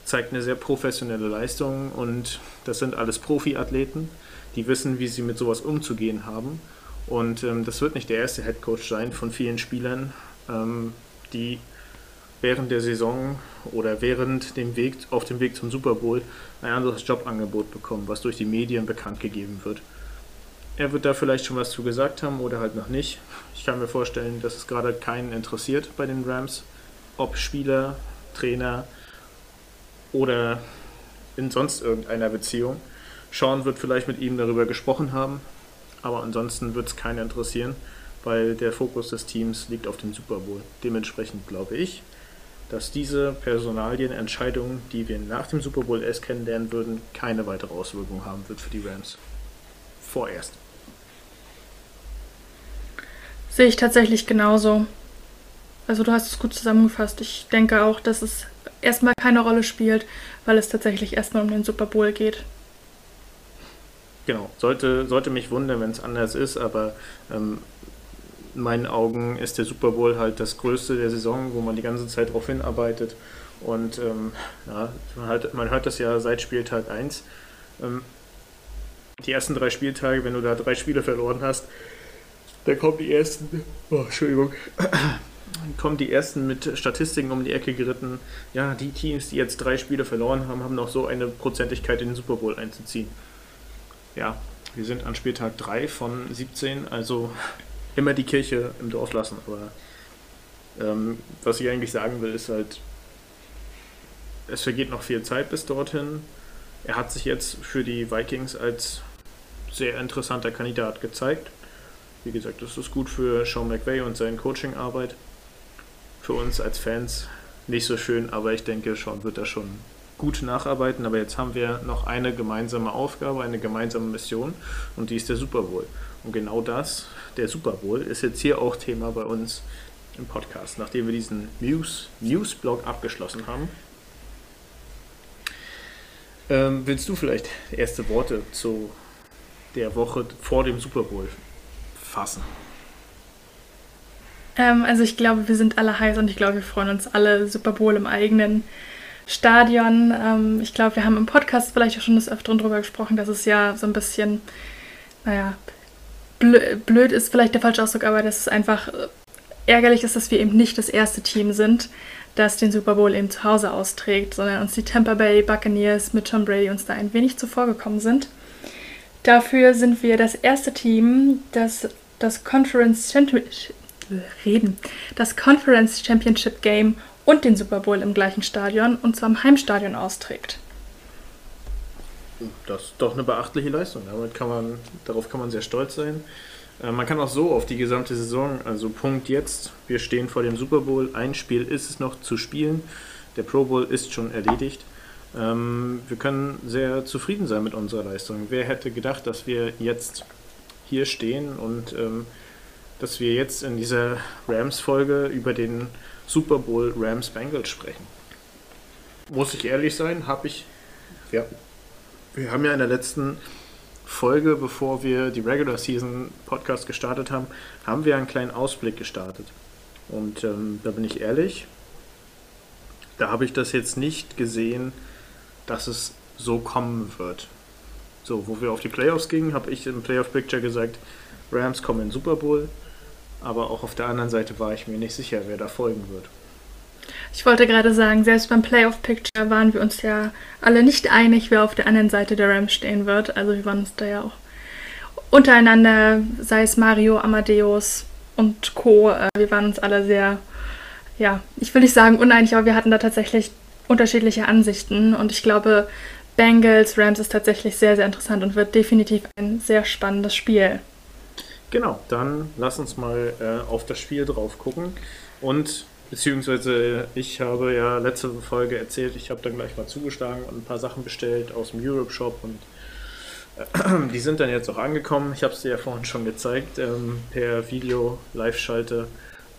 zeigt eine sehr professionelle Leistung und das sind alles Profiathleten die wissen, wie sie mit sowas umzugehen haben. Und ähm, das wird nicht der erste Head Coach sein von vielen Spielern, ähm, die während der Saison oder während dem Weg auf dem Weg zum Super Bowl ein anderes Jobangebot bekommen, was durch die Medien bekannt gegeben wird. Er wird da vielleicht schon was zu gesagt haben oder halt noch nicht. Ich kann mir vorstellen, dass es gerade keinen interessiert bei den Rams, ob Spieler, Trainer oder in sonst irgendeiner Beziehung. Sean wird vielleicht mit ihm darüber gesprochen haben, aber ansonsten wird es keinen interessieren, weil der Fokus des Teams liegt auf dem Super Bowl. Dementsprechend glaube ich, dass diese Personalienentscheidung, die wir nach dem Super Bowl erst kennenlernen würden, keine weitere Auswirkung haben wird für die Rams. Vorerst. Sehe ich tatsächlich genauso. Also du hast es gut zusammengefasst. Ich denke auch, dass es erstmal keine Rolle spielt, weil es tatsächlich erstmal um den Super Bowl geht. Genau, sollte, sollte mich wundern, wenn es anders ist, aber ähm, meinen Augen ist der Super Bowl halt das Größte der Saison, wo man die ganze Zeit darauf hinarbeitet. Und ähm, ja, man, halt, man, hört das ja seit Spieltag 1. Ähm, die ersten drei Spieltage, wenn du da drei Spiele verloren hast, dann kommen die ersten, oh, Entschuldigung, kommen die ersten mit Statistiken um die Ecke geritten. Ja, die Teams, die jetzt drei Spiele verloren haben, haben noch so eine Prozentigkeit in den Super Bowl einzuziehen ja, wir sind an Spieltag 3 von 17, also immer die Kirche im Dorf lassen. Aber ähm, was ich eigentlich sagen will, ist halt, es vergeht noch viel Zeit bis dorthin. Er hat sich jetzt für die Vikings als sehr interessanter Kandidat gezeigt. Wie gesagt, das ist gut für Sean McVay und seine Coachingarbeit. Für uns als Fans nicht so schön, aber ich denke, Sean wird da schon gut nacharbeiten, aber jetzt haben wir noch eine gemeinsame Aufgabe, eine gemeinsame Mission und die ist der Super Bowl. Und genau das, der Super Bowl, ist jetzt hier auch Thema bei uns im Podcast, nachdem wir diesen News, News-Blog abgeschlossen haben. Ähm, willst du vielleicht erste Worte zu der Woche vor dem Super Bowl fassen? Ähm, also ich glaube, wir sind alle heiß und ich glaube, wir freuen uns alle Super Bowl im eigenen Stadion. Ähm, ich glaube, wir haben im Podcast vielleicht auch schon des Öfteren darüber gesprochen, dass es ja so ein bisschen, naja, blöd ist vielleicht der falsche Ausdruck, aber dass es einfach äh, ärgerlich ist, dass wir eben nicht das erste Team sind, das den Super Bowl eben zu Hause austrägt, sondern uns die Tampa Bay Buccaneers mit Tom Brady uns da ein wenig zuvorgekommen sind. Dafür sind wir das erste Team, das das Conference Championship reden, das Conference Championship Game und den Super Bowl im gleichen Stadion und zwar im Heimstadion austrägt. Das ist doch eine beachtliche Leistung. Damit kann man, darauf kann man sehr stolz sein. Äh, man kann auch so auf die gesamte Saison, also Punkt jetzt, wir stehen vor dem Super Bowl, ein Spiel ist es noch zu spielen, der Pro Bowl ist schon erledigt. Ähm, wir können sehr zufrieden sein mit unserer Leistung. Wer hätte gedacht, dass wir jetzt hier stehen und ähm, dass wir jetzt in dieser Rams-Folge über den Super Bowl Rams Bengals sprechen. Muss ich ehrlich sein, habe ich. Ja. Wir haben ja in der letzten Folge, bevor wir die Regular Season Podcast gestartet haben, haben wir einen kleinen Ausblick gestartet. Und ähm, da bin ich ehrlich, da habe ich das jetzt nicht gesehen, dass es so kommen wird. So, wo wir auf die Playoffs gingen, habe ich im Playoff Picture gesagt, Rams kommen in Super Bowl. Aber auch auf der anderen Seite war ich mir nicht sicher, wer da folgen wird. Ich wollte gerade sagen, selbst beim Playoff Picture waren wir uns ja alle nicht einig, wer auf der anderen Seite der Rams stehen wird. Also wir waren uns da ja auch untereinander, sei es Mario, Amadeus und Co. Äh, wir waren uns alle sehr, ja, ich will nicht sagen uneinig, aber wir hatten da tatsächlich unterschiedliche Ansichten. Und ich glaube, Bengals, Rams ist tatsächlich sehr, sehr interessant und wird definitiv ein sehr spannendes Spiel. Genau, dann lass uns mal äh, auf das Spiel drauf gucken. Und beziehungsweise ich habe ja letzte Folge erzählt, ich habe dann gleich mal zugeschlagen und ein paar Sachen bestellt aus dem Europe Shop und äh, die sind dann jetzt auch angekommen. Ich habe es dir ja vorhin schon gezeigt ähm, per Video Live-Schalte.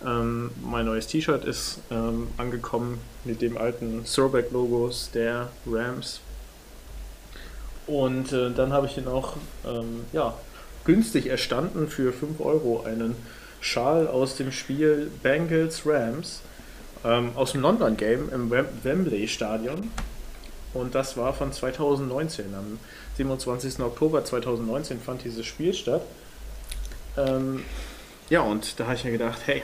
Ähm, mein neues T-Shirt ist ähm, angekommen mit dem alten Throwback-Logos der Rams. Und äh, dann habe ich ihn auch ähm, ja, günstig erstanden für 5 Euro einen Schal aus dem Spiel Bengals Rams ähm, aus dem London Game im Wembley Stadion. Und das war von 2019. Am 27. Oktober 2019 fand dieses Spiel statt. Ähm, ja, und da habe ich mir gedacht, hey,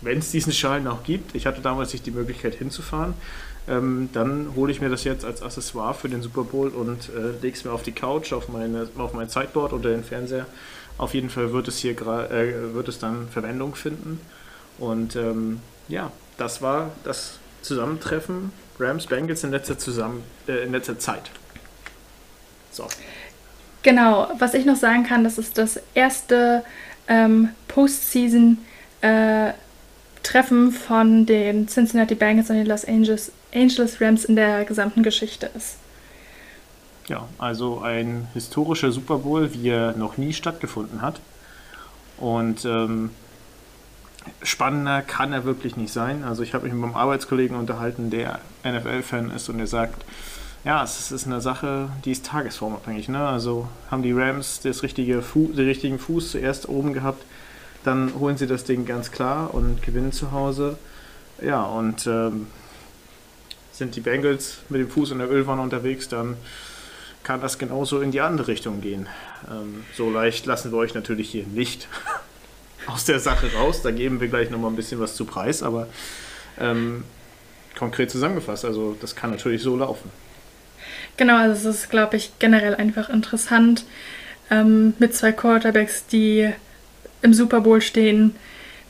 wenn es diesen Schal noch gibt, ich hatte damals nicht die Möglichkeit hinzufahren, ähm, dann hole ich mir das jetzt als Accessoire für den Super Bowl und äh, lege es mir auf die Couch, auf, meine, auf mein Sideboard oder den Fernseher. Auf jeden Fall wird es hier äh, wird es dann Verwendung finden. Und ähm, ja, das war das Zusammentreffen Rams Bengals in letzter, zusammen, äh, in letzter Zeit. So. Genau, was ich noch sagen kann, das ist das erste ähm, Postseason äh, von den Cincinnati Bengals und den Los Angeles, Angeles Rams in der gesamten Geschichte ist. Ja, also ein historischer Super Bowl, wie er noch nie stattgefunden hat. Und ähm, spannender kann er wirklich nicht sein. Also ich habe mich mit meinem Arbeitskollegen unterhalten, der NFL-Fan ist und der sagt, ja, es ist eine Sache, die ist tagesformabhängig. Ne? Also haben die Rams das richtige Fu den richtigen Fuß zuerst oben gehabt, dann holen sie das Ding ganz klar und gewinnen zu Hause. Ja, und ähm, sind die Bengals mit dem Fuß in der Ölwanne unterwegs, dann kann das genauso in die andere Richtung gehen. Ähm, so leicht lassen wir euch natürlich hier nicht aus der Sache raus. Da geben wir gleich nochmal ein bisschen was zu Preis, aber ähm, konkret zusammengefasst, also das kann natürlich so laufen. Genau, also es ist, glaube ich, generell einfach interessant ähm, mit zwei Quarterbacks, die im Super Bowl stehen,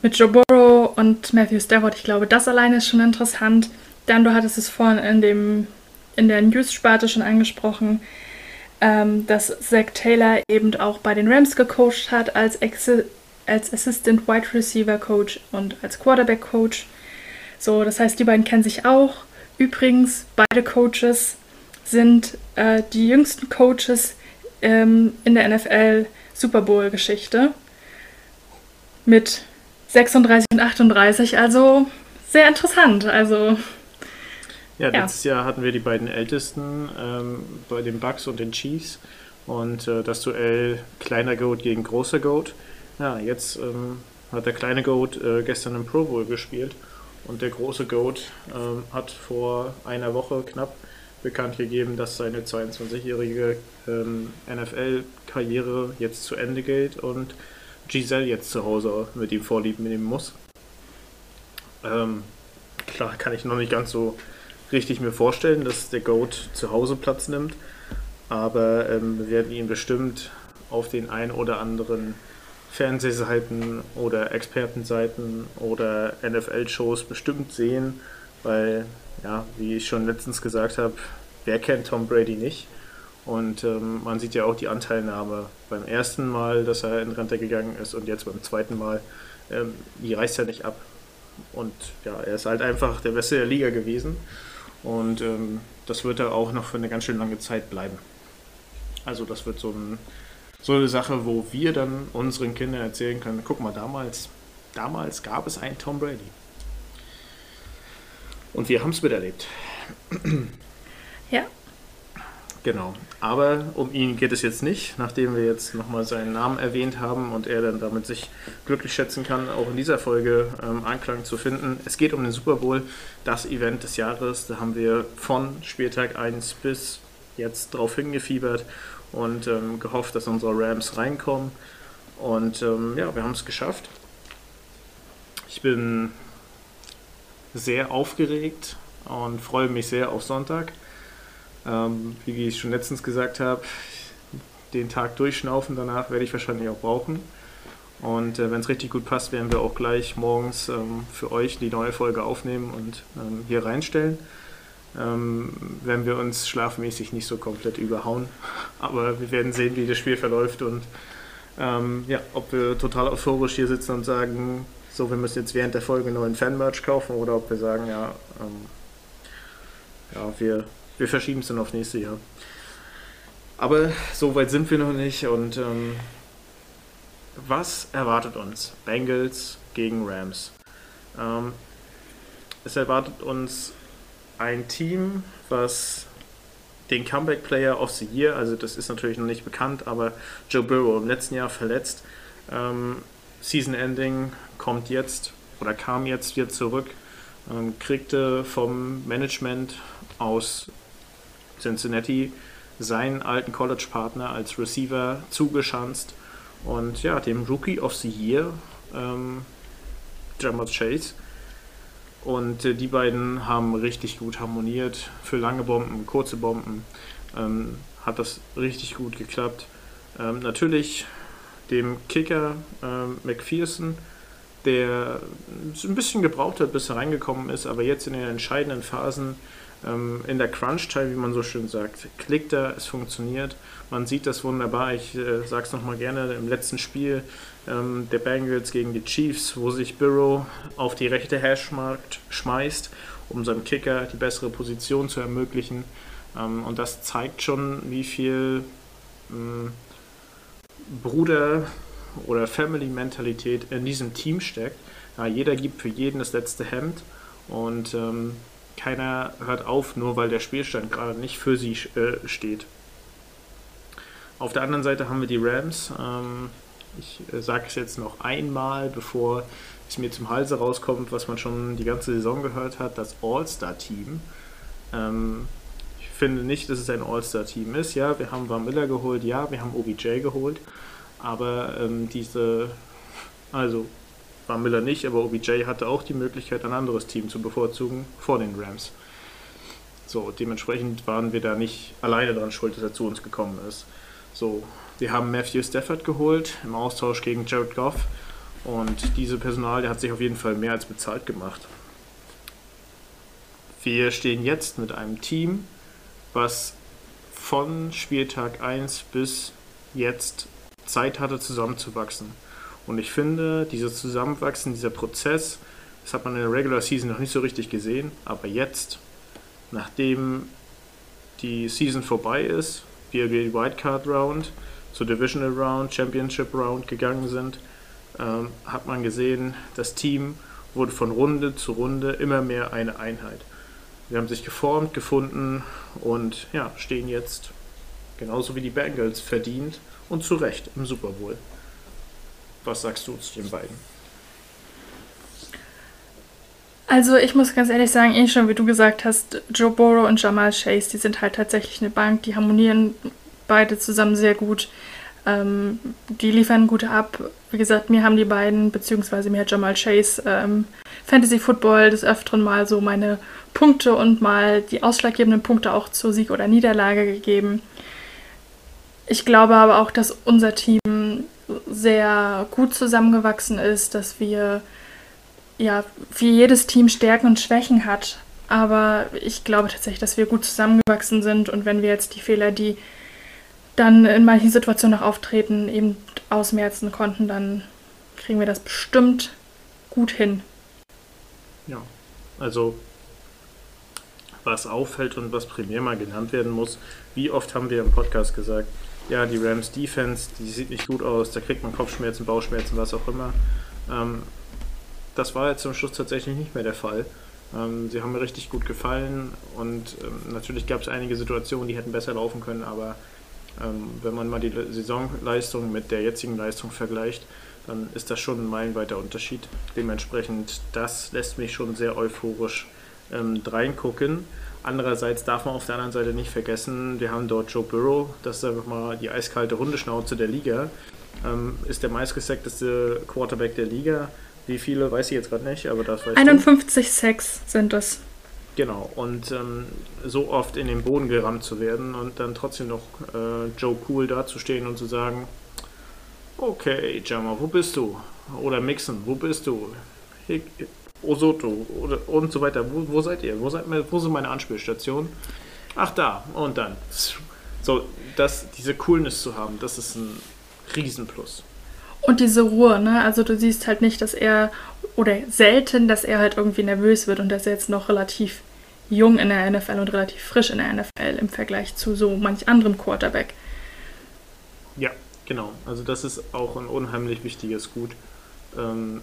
mit Joe Burrow und Matthew Stafford. Ich glaube, das alleine ist schon interessant. Dann, du hattest es vorhin in, dem, in der News-Sparte schon angesprochen, ähm, dass Zach Taylor eben auch bei den Rams gecoacht hat als, Ex als Assistant Wide Receiver Coach und als Quarterback Coach. So, das heißt, die beiden kennen sich auch. Übrigens, beide Coaches sind äh, die jüngsten Coaches ähm, in der NFL Super Bowl Geschichte mit 36 und 38, also sehr interessant. Also ja, letztes ja. Jahr hatten wir die beiden Ältesten ähm, bei den Bucks und den Chiefs und äh, das Duell kleiner Goat gegen großer Goat. Ja, jetzt ähm, hat der kleine Goat äh, gestern im Pro Bowl gespielt und der große Goat ähm, hat vor einer Woche knapp bekannt gegeben, dass seine 22-jährige ähm, NFL-Karriere jetzt zu Ende geht und Giselle jetzt zu Hause mit ihm Vorlieb nehmen muss. Ähm, klar kann ich noch nicht ganz so richtig mir vorstellen, dass der Goat zu Hause Platz nimmt, aber ähm, wir werden ihn bestimmt auf den ein oder anderen Fernsehseiten oder Expertenseiten oder NFL-Shows bestimmt sehen, weil, ja, wie ich schon letztens gesagt habe, wer kennt Tom Brady nicht? Und ähm, man sieht ja auch die Anteilnahme beim ersten Mal, dass er in Rente gegangen ist und jetzt beim zweiten Mal. Ähm, die reißt ja nicht ab. Und ja, er ist halt einfach der Beste der Liga gewesen. Und ähm, das wird er auch noch für eine ganz schön lange Zeit bleiben. Also das wird so ein, so eine Sache, wo wir dann unseren Kindern erzählen können, guck mal, damals, damals gab es einen Tom Brady. Und wir haben es miterlebt. Ja. Genau. Aber um ihn geht es jetzt nicht, nachdem wir jetzt nochmal seinen Namen erwähnt haben und er dann damit sich glücklich schätzen kann, auch in dieser Folge ähm, Anklang zu finden. Es geht um den Super Bowl, das Event des Jahres. Da haben wir von Spieltag 1 bis jetzt drauf hingefiebert und ähm, gehofft, dass unsere Rams reinkommen. Und ähm, ja, wir haben es geschafft. Ich bin sehr aufgeregt und freue mich sehr auf Sonntag. Ähm, wie ich schon letztens gesagt habe, den Tag durchschnaufen danach werde ich wahrscheinlich auch brauchen. Und äh, wenn es richtig gut passt, werden wir auch gleich morgens ähm, für euch die neue Folge aufnehmen und ähm, hier reinstellen. Ähm, wenn wir uns schlafmäßig nicht so komplett überhauen. Aber wir werden sehen, wie das Spiel verläuft und ähm, ja, ob wir total euphorisch hier sitzen und sagen, so, wir müssen jetzt während der Folge neuen Fan-Merch kaufen oder ob wir sagen, ja, ähm, ja, wir wir verschieben es dann auf nächstes Jahr. Aber so weit sind wir noch nicht und ähm, was erwartet uns? Bengals gegen Rams. Ähm, es erwartet uns ein Team, was den Comeback Player of the Year, also das ist natürlich noch nicht bekannt, aber Joe Burrow im letzten Jahr verletzt. Ähm, Season Ending kommt jetzt oder kam jetzt wieder zurück, ähm, kriegte vom Management aus Cincinnati seinen alten College-Partner als Receiver zugeschanzt und ja, dem Rookie of the Year, ähm, Jamar Chase. Und äh, die beiden haben richtig gut harmoniert. Für lange Bomben, kurze Bomben ähm, hat das richtig gut geklappt. Ähm, natürlich dem Kicker ähm, McPherson, der ein bisschen gebraucht hat, bis er reingekommen ist, aber jetzt in den entscheidenden Phasen ähm, in der Crunch-Time, wie man so schön sagt, klickt er, es funktioniert. Man sieht das wunderbar. Ich äh, sage es nochmal gerne im letzten Spiel ähm, der Bengals gegen die Chiefs, wo sich Burrow auf die rechte Hashmarkt schmeißt, um seinem Kicker die bessere Position zu ermöglichen. Ähm, und das zeigt schon, wie viel ähm, Bruder- oder Family-Mentalität in diesem Team steckt. Ja, jeder gibt für jeden das letzte Hemd und ähm, keiner hört auf, nur weil der Spielstand gerade nicht für sie äh, steht. Auf der anderen Seite haben wir die Rams. Ähm, ich äh, sage es jetzt noch einmal, bevor es mir zum Halse rauskommt, was man schon die ganze Saison gehört hat, das All-Star-Team. Ähm, ich finde nicht, dass es ein All-Star-Team ist. Ja, wir haben Van Miller geholt, ja, wir haben OBJ geholt, aber ähm, diese, also war Miller nicht, aber OBJ hatte auch die Möglichkeit, ein anderes Team zu bevorzugen vor den Rams. So, dementsprechend waren wir da nicht alleine dran schuld, dass er zu uns gekommen ist. So, wir haben Matthew Stafford geholt im Austausch gegen Jared Goff und diese Personal, der hat sich auf jeden Fall mehr als bezahlt gemacht. Wir stehen jetzt mit einem Team, was von Spieltag 1 bis jetzt Zeit hatte zusammenzuwachsen. Und ich finde, dieses Zusammenwachsen, dieser Prozess, das hat man in der Regular Season noch nicht so richtig gesehen, aber jetzt, nachdem die Season vorbei ist, wir die Wildcard Round zur Divisional Round, Championship Round gegangen sind, ähm, hat man gesehen, das Team wurde von Runde zu Runde immer mehr eine Einheit. Wir haben sich geformt, gefunden und ja, stehen jetzt genauso wie die Bengals verdient und zu Recht im Super Bowl. Was sagst du zu den beiden? Also ich muss ganz ehrlich sagen, eh schon, wie du gesagt hast, Joe Burrow und Jamal Chase, die sind halt tatsächlich eine Bank, die harmonieren beide zusammen sehr gut. Ähm, die liefern gut ab. Wie gesagt, mir haben die beiden, beziehungsweise mir hat Jamal Chase ähm, Fantasy Football des Öfteren mal so meine Punkte und mal die ausschlaggebenden Punkte auch zur Sieg oder Niederlage gegeben. Ich glaube aber auch, dass unser Team sehr gut zusammengewachsen ist, dass wir ja wie jedes Team Stärken und Schwächen hat. Aber ich glaube tatsächlich, dass wir gut zusammengewachsen sind und wenn wir jetzt die Fehler, die dann in manchen Situationen noch auftreten, eben ausmerzen konnten, dann kriegen wir das bestimmt gut hin. Ja, also was auffällt und was primär mal genannt werden muss, wie oft haben wir im Podcast gesagt, ja, die Rams Defense, die sieht nicht gut aus, da kriegt man Kopfschmerzen, Bauchschmerzen, was auch immer. Ähm, das war jetzt zum Schluss tatsächlich nicht mehr der Fall. Ähm, sie haben mir richtig gut gefallen und ähm, natürlich gab es einige Situationen, die hätten besser laufen können, aber ähm, wenn man mal die Saisonleistung mit der jetzigen Leistung vergleicht, dann ist das schon ein meilenweiter Unterschied. Dementsprechend, das lässt mich schon sehr euphorisch ähm, reingucken. Andererseits darf man auf der anderen Seite nicht vergessen, wir haben dort Joe Burrow, das ist einfach mal die eiskalte Hundeschnauze der Liga, ähm, ist der meistgesackteste Quarterback der Liga. Wie viele, weiß ich jetzt gerade nicht, aber das weiß 51 Sacks sind das. Genau, und ähm, so oft in den Boden gerammt zu werden und dann trotzdem noch äh, Joe Cool dazustehen und zu sagen, okay, Jammer, wo bist du? Oder Mixon, wo bist du? Hick, Osoto oder, und so weiter. Wo, wo seid ihr? Wo, seid, wo sind meine Anspielstationen? Ach, da. Und dann. So, das, diese Coolness zu haben, das ist ein Riesenplus. Und diese Ruhe, ne? Also du siehst halt nicht, dass er, oder selten, dass er halt irgendwie nervös wird und dass er jetzt noch relativ jung in der NFL und relativ frisch in der NFL im Vergleich zu so manch anderem Quarterback. Ja, genau. Also das ist auch ein unheimlich wichtiges Gut. Ähm,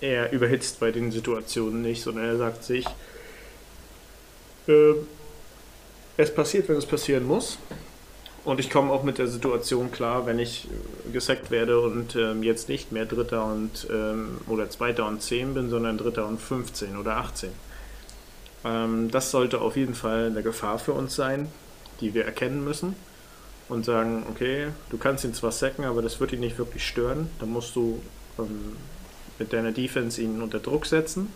er überhitzt bei den Situationen nicht, sondern er sagt sich, äh, es passiert, wenn es passieren muss. Und ich komme auch mit der Situation klar, wenn ich gesackt werde und ähm, jetzt nicht mehr Dritter und ähm, oder Zweiter und 10 bin, sondern Dritter und 15 oder 18. Ähm, das sollte auf jeden Fall eine Gefahr für uns sein, die wir erkennen müssen und sagen, okay, du kannst ihn zwar sacken, aber das wird ihn nicht wirklich stören. Da musst du ähm, mit deiner Defense ihn unter Druck setzen.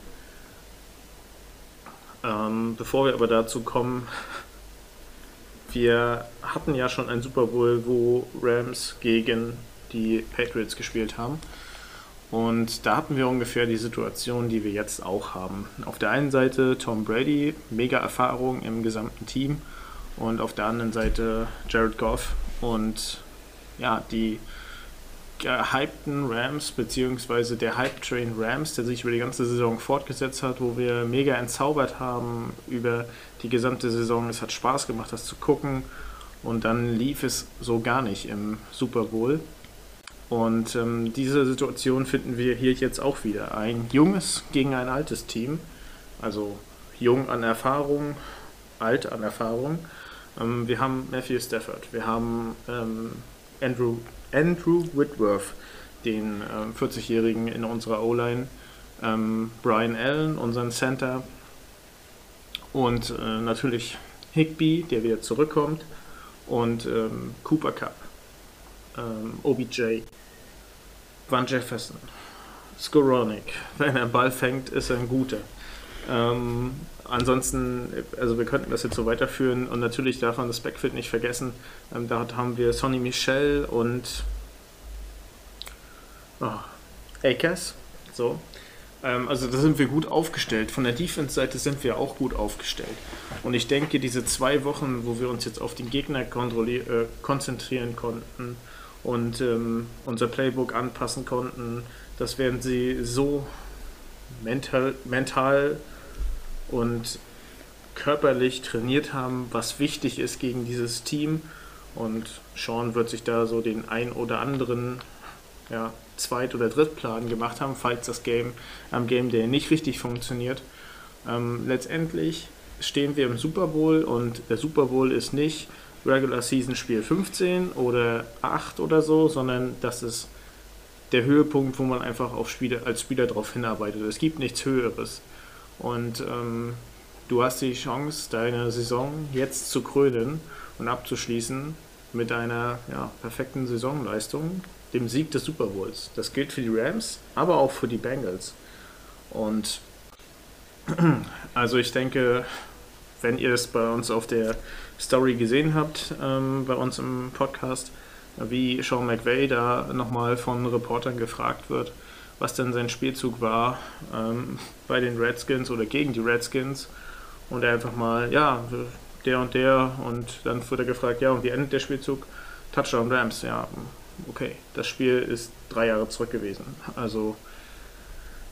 Ähm, bevor wir aber dazu kommen, wir hatten ja schon ein Super Bowl, wo Rams gegen die Patriots gespielt haben. Und da hatten wir ungefähr die Situation, die wir jetzt auch haben. Auf der einen Seite Tom Brady, mega Erfahrung im gesamten Team. Und auf der anderen Seite Jared Goff und ja, die gehypten Rams, beziehungsweise der Hype-Train Rams, der sich über die ganze Saison fortgesetzt hat, wo wir mega entzaubert haben über die gesamte Saison. Es hat Spaß gemacht, das zu gucken. Und dann lief es so gar nicht im Super Bowl. Und ähm, diese Situation finden wir hier jetzt auch wieder. Ein junges gegen ein altes Team. Also jung an Erfahrung, alt an Erfahrung. Ähm, wir haben Matthew Stafford, wir haben ähm, Andrew Andrew Whitworth, den ähm, 40-Jährigen in unserer O-Line, ähm, Brian Allen, unseren Center und äh, natürlich Higby, der wieder zurückkommt und ähm, Cooper Cup, ähm, OBJ, Van Jefferson, Skoronik. Wenn er einen Ball fängt, ist er ein guter. Ähm, ansonsten, also wir könnten das jetzt so weiterführen und natürlich darf man das Backfield nicht vergessen. Ähm, dort haben wir Sonny Michel und oh, Akers. So. Ähm, also da sind wir gut aufgestellt. Von der Defense-Seite sind wir auch gut aufgestellt. Und ich denke, diese zwei Wochen, wo wir uns jetzt auf den Gegner äh, konzentrieren konnten und ähm, unser Playbook anpassen konnten, das werden sie so mental, mental und körperlich trainiert haben, was wichtig ist gegen dieses Team. Und Sean wird sich da so den ein oder anderen ja, Zweit- oder Drittplan gemacht haben, falls das Game am Game Day nicht richtig funktioniert. Ähm, letztendlich stehen wir im Super Bowl und der Super Bowl ist nicht Regular Season Spiel 15 oder 8 oder so, sondern das ist der Höhepunkt, wo man einfach auf Spieler, als Spieler darauf hinarbeitet. Es gibt nichts Höheres. Und ähm, du hast die Chance, deine Saison jetzt zu krönen und abzuschließen mit einer ja, perfekten Saisonleistung, dem Sieg des Super Bowls. Das gilt für die Rams, aber auch für die Bengals. Und also ich denke, wenn ihr es bei uns auf der Story gesehen habt, ähm, bei uns im Podcast, wie Sean McVay da nochmal von Reportern gefragt wird, was denn sein Spielzug war ähm, bei den Redskins oder gegen die Redskins. Und er einfach mal, ja, der und der. Und dann wurde er gefragt, ja, und wie endet der Spielzug? Touchdown Rams, ja, okay. Das Spiel ist drei Jahre zurück gewesen. Also,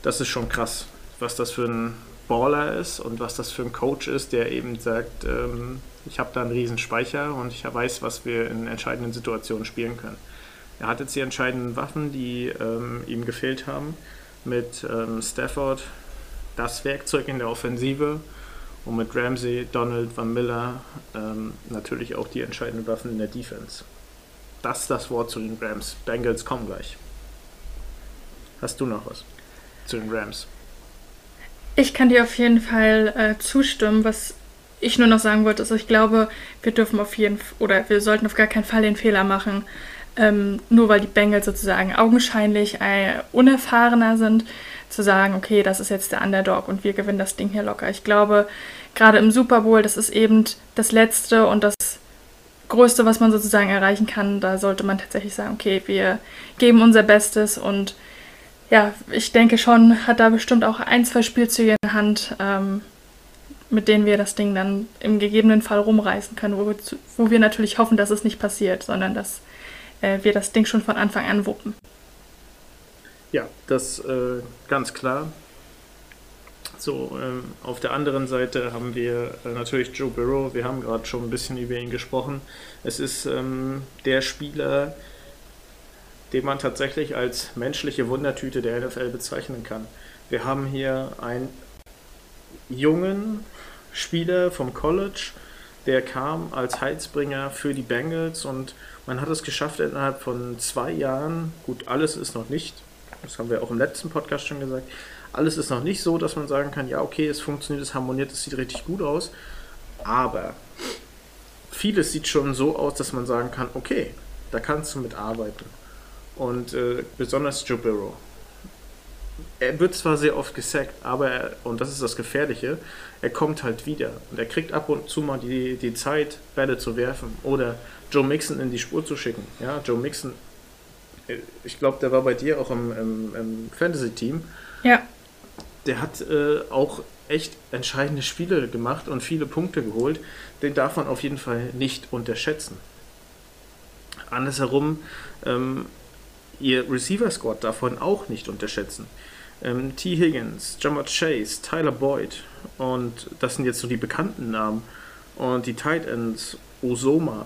das ist schon krass, was das für ein Baller ist und was das für ein Coach ist, der eben sagt, ähm, ich habe da einen riesen Speicher und ich weiß, was wir in entscheidenden Situationen spielen können. Er hat jetzt die entscheidenden Waffen, die ähm, ihm gefehlt haben, mit ähm, Stafford das Werkzeug in der Offensive und mit Ramsey, Donald, Van Miller ähm, natürlich auch die entscheidenden Waffen in der Defense. Das ist das Wort zu den Rams. Bengals kommen gleich. Hast du noch was zu den Rams? Ich kann dir auf jeden Fall äh, zustimmen. Was ich nur noch sagen wollte, ist, ich glaube, wir dürfen auf jeden Fall, oder wir sollten auf gar keinen Fall den Fehler machen, ähm, nur weil die Bengals sozusagen augenscheinlich äh, unerfahrener sind, zu sagen, okay, das ist jetzt der Underdog und wir gewinnen das Ding hier locker. Ich glaube, gerade im Super Bowl, das ist eben das Letzte und das Größte, was man sozusagen erreichen kann. Da sollte man tatsächlich sagen, okay, wir geben unser Bestes und ja, ich denke schon, hat da bestimmt auch ein, zwei Spielzüge in der Hand, ähm, mit denen wir das Ding dann im gegebenen Fall rumreißen können, wo wir, wo wir natürlich hoffen, dass es nicht passiert, sondern dass äh, wir das Ding schon von Anfang an wuppen. Ja, das äh, ganz klar. So, ähm, auf der anderen Seite haben wir äh, natürlich Joe Burrow. Wir haben gerade schon ein bisschen über ihn gesprochen. Es ist ähm, der Spieler, den man tatsächlich als menschliche Wundertüte der NFL bezeichnen kann. Wir haben hier einen jungen Spieler vom College, der kam als Heizbringer für die Bengals und man hat es geschafft innerhalb von zwei Jahren, gut, alles ist noch nicht, das haben wir auch im letzten Podcast schon gesagt, alles ist noch nicht so, dass man sagen kann, ja, okay, es funktioniert, es harmoniert, es sieht richtig gut aus, aber vieles sieht schon so aus, dass man sagen kann, okay, da kannst du mit arbeiten. Und äh, besonders Joe Burrow. Er wird zwar sehr oft gesackt, aber, er, und das ist das Gefährliche, er kommt halt wieder. Und er kriegt ab und zu mal die, die Zeit, Bälle zu werfen oder Joe Mixon in die Spur zu schicken. Ja, Joe Mixon, äh, ich glaube, der war bei dir auch im, im, im Fantasy-Team. Ja. Der hat äh, auch echt entscheidende Spiele gemacht und viele Punkte geholt. Den darf man auf jeden Fall nicht unterschätzen. Andersherum ähm, ihr Receiver-Squad davon auch nicht unterschätzen. Ähm, T. Higgins, Jammer Chase, Tyler Boyd und das sind jetzt so die bekannten Namen. Und die Tight Ends, Osoma.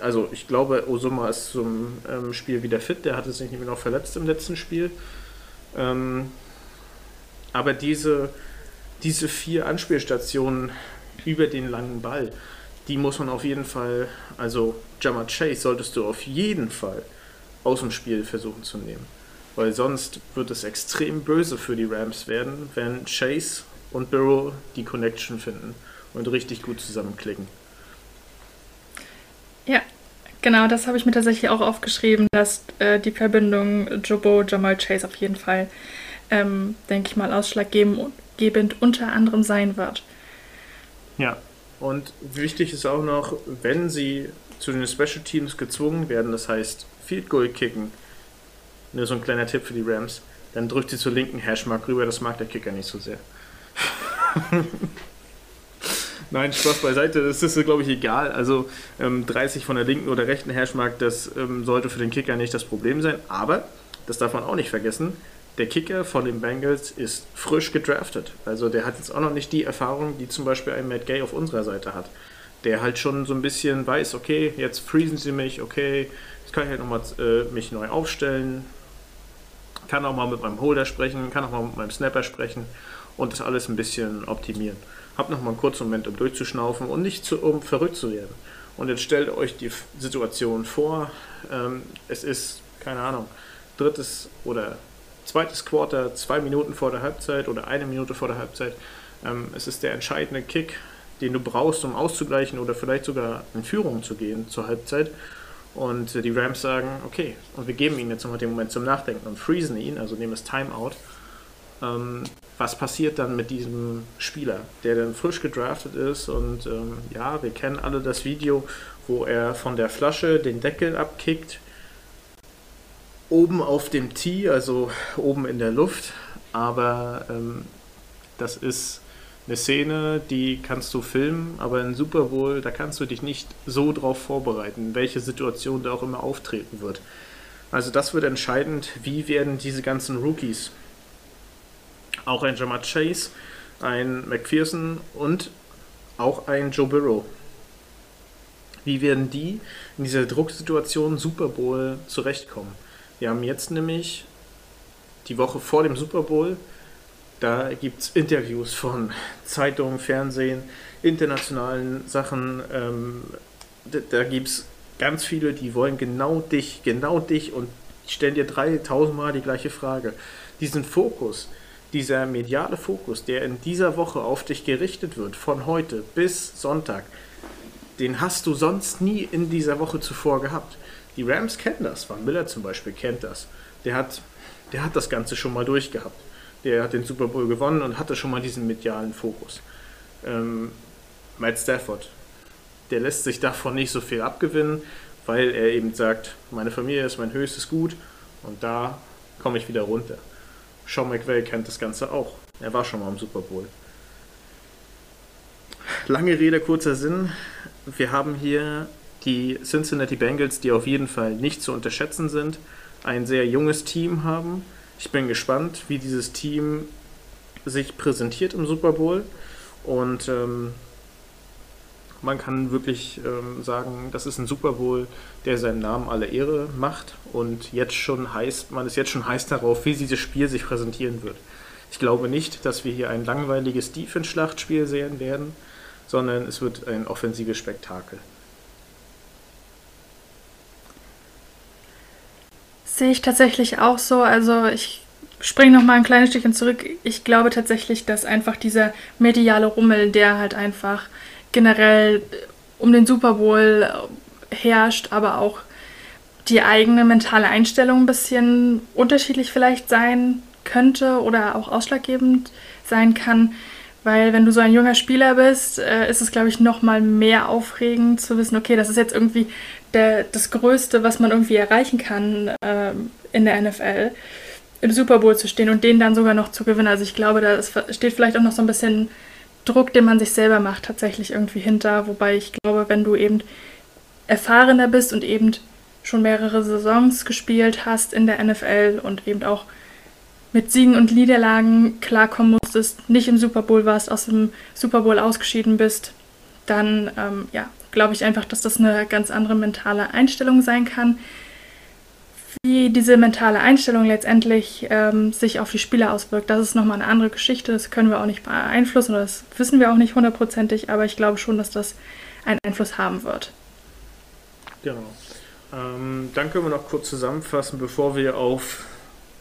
Also ich glaube, Osoma ist zum ähm, Spiel wieder fit. Der hatte sich nämlich noch verletzt im letzten Spiel. Ähm, aber diese, diese vier Anspielstationen über den langen Ball, die muss man auf jeden Fall, also Jammer Chase solltest du auf jeden Fall aus dem Spiel versuchen zu nehmen. Weil sonst wird es extrem böse für die Rams werden, wenn Chase und Burrow die Connection finden und richtig gut zusammenklicken. Ja, genau, das habe ich mir tatsächlich auch aufgeschrieben, dass äh, die Verbindung Jobo, Jamal Chase auf jeden Fall, ähm, denke ich mal, ausschlaggebend unter anderem sein wird. Ja, und wichtig ist auch noch, wenn sie zu den Special Teams gezwungen werden, das heißt Field Goal kicken, nur so ein kleiner Tipp für die Rams, dann drückt sie zur linken Hashmark rüber, das mag der Kicker nicht so sehr. Nein, Spaß beiseite, das ist, glaube ich, egal. Also ähm, 30 von der linken oder rechten Hashmark, das ähm, sollte für den Kicker nicht das Problem sein. Aber, das darf man auch nicht vergessen, der Kicker von den Bengals ist frisch gedraftet. Also der hat jetzt auch noch nicht die Erfahrung, die zum Beispiel ein Matt Gay auf unserer Seite hat. Der halt schon so ein bisschen weiß, okay, jetzt freezen sie mich, okay, jetzt kann ich halt nochmal äh, mich neu aufstellen, kann auch mal mit meinem Holder sprechen, kann auch mal mit meinem Snapper sprechen und das alles ein bisschen optimieren. Hab noch mal einen kurzen Moment, um durchzuschnaufen und nicht zu, um verrückt zu werden. Und jetzt stellt euch die Situation vor, ähm, es ist, keine Ahnung, drittes oder zweites Quarter, zwei Minuten vor der Halbzeit oder eine Minute vor der Halbzeit. Ähm, es ist der entscheidende Kick, den du brauchst, um auszugleichen oder vielleicht sogar in Führung zu gehen zur Halbzeit. Und die Rams sagen, okay, und wir geben ihnen jetzt nochmal den Moment zum Nachdenken und freezen ihn, also nehmen das Timeout. Ähm, was passiert dann mit diesem Spieler, der dann frisch gedraftet ist? Und ähm, ja, wir kennen alle das Video, wo er von der Flasche den Deckel abkickt, oben auf dem Tee, also oben in der Luft. Aber ähm, das ist eine Szene, die kannst du filmen, aber in Super Bowl, da kannst du dich nicht so drauf vorbereiten, welche Situation da auch immer auftreten wird. Also das wird entscheidend, wie werden diese ganzen Rookies auch ein Jamar Chase, ein McPherson und auch ein Joe Burrow. Wie werden die in dieser Drucksituation Super Bowl zurechtkommen? Wir haben jetzt nämlich die Woche vor dem Super Bowl, da gibt es Interviews von Zeitungen, Fernsehen, internationalen Sachen. Ähm, da gibt es ganz viele, die wollen genau dich, genau dich und stellen dir 3000 Mal die gleiche Frage. Diesen Fokus, dieser mediale Fokus, der in dieser Woche auf dich gerichtet wird, von heute bis Sonntag, den hast du sonst nie in dieser Woche zuvor gehabt. Die Rams kennen das, Van Miller zum Beispiel kennt das. Der hat, der hat das Ganze schon mal durchgehabt. Der hat den Super Bowl gewonnen und hatte schon mal diesen medialen Fokus. Ähm, Matt Stafford, der lässt sich davon nicht so viel abgewinnen, weil er eben sagt, meine Familie ist mein höchstes Gut und da komme ich wieder runter. Sean McVay kennt das Ganze auch. Er war schon mal im Super Bowl. Lange Rede, kurzer Sinn. Wir haben hier die Cincinnati Bengals, die auf jeden Fall nicht zu unterschätzen sind, ein sehr junges Team haben. Ich bin gespannt, wie dieses Team sich präsentiert im Super Bowl. Und ähm, man kann wirklich ähm, sagen, das ist ein Super Bowl, der seinen Namen alle Ehre macht und jetzt schon heiß, man ist jetzt schon heiß darauf, wie dieses Spiel sich präsentieren wird. Ich glaube nicht, dass wir hier ein langweiliges Defense-Schlachtspiel sehen werden, sondern es wird ein offensives Spektakel. Sehe ich tatsächlich auch so. Also ich springe noch mal ein kleines Stückchen zurück. Ich glaube tatsächlich, dass einfach dieser mediale Rummel, der halt einfach generell um den Super Bowl herrscht, aber auch die eigene mentale Einstellung ein bisschen unterschiedlich vielleicht sein könnte oder auch ausschlaggebend sein kann. Weil wenn du so ein junger Spieler bist, äh, ist es, glaube ich, noch mal mehr aufregend zu wissen, okay, das ist jetzt irgendwie der, das Größte, was man irgendwie erreichen kann äh, in der NFL, im Super Bowl zu stehen und den dann sogar noch zu gewinnen. Also ich glaube, da steht vielleicht auch noch so ein bisschen Druck, den man sich selber macht, tatsächlich irgendwie hinter. Wobei ich glaube, wenn du eben erfahrener bist und eben schon mehrere Saisons gespielt hast in der NFL und eben auch mit Siegen und Niederlagen klarkommen musstest, nicht im Super Bowl warst, aus dem Super Bowl ausgeschieden bist, dann ähm, ja, glaube ich einfach, dass das eine ganz andere mentale Einstellung sein kann. Wie diese mentale Einstellung letztendlich ähm, sich auf die Spieler auswirkt, das ist nochmal eine andere Geschichte. Das können wir auch nicht beeinflussen oder das wissen wir auch nicht hundertprozentig, aber ich glaube schon, dass das einen Einfluss haben wird. Genau. Ähm, dann können wir noch kurz zusammenfassen, bevor wir auf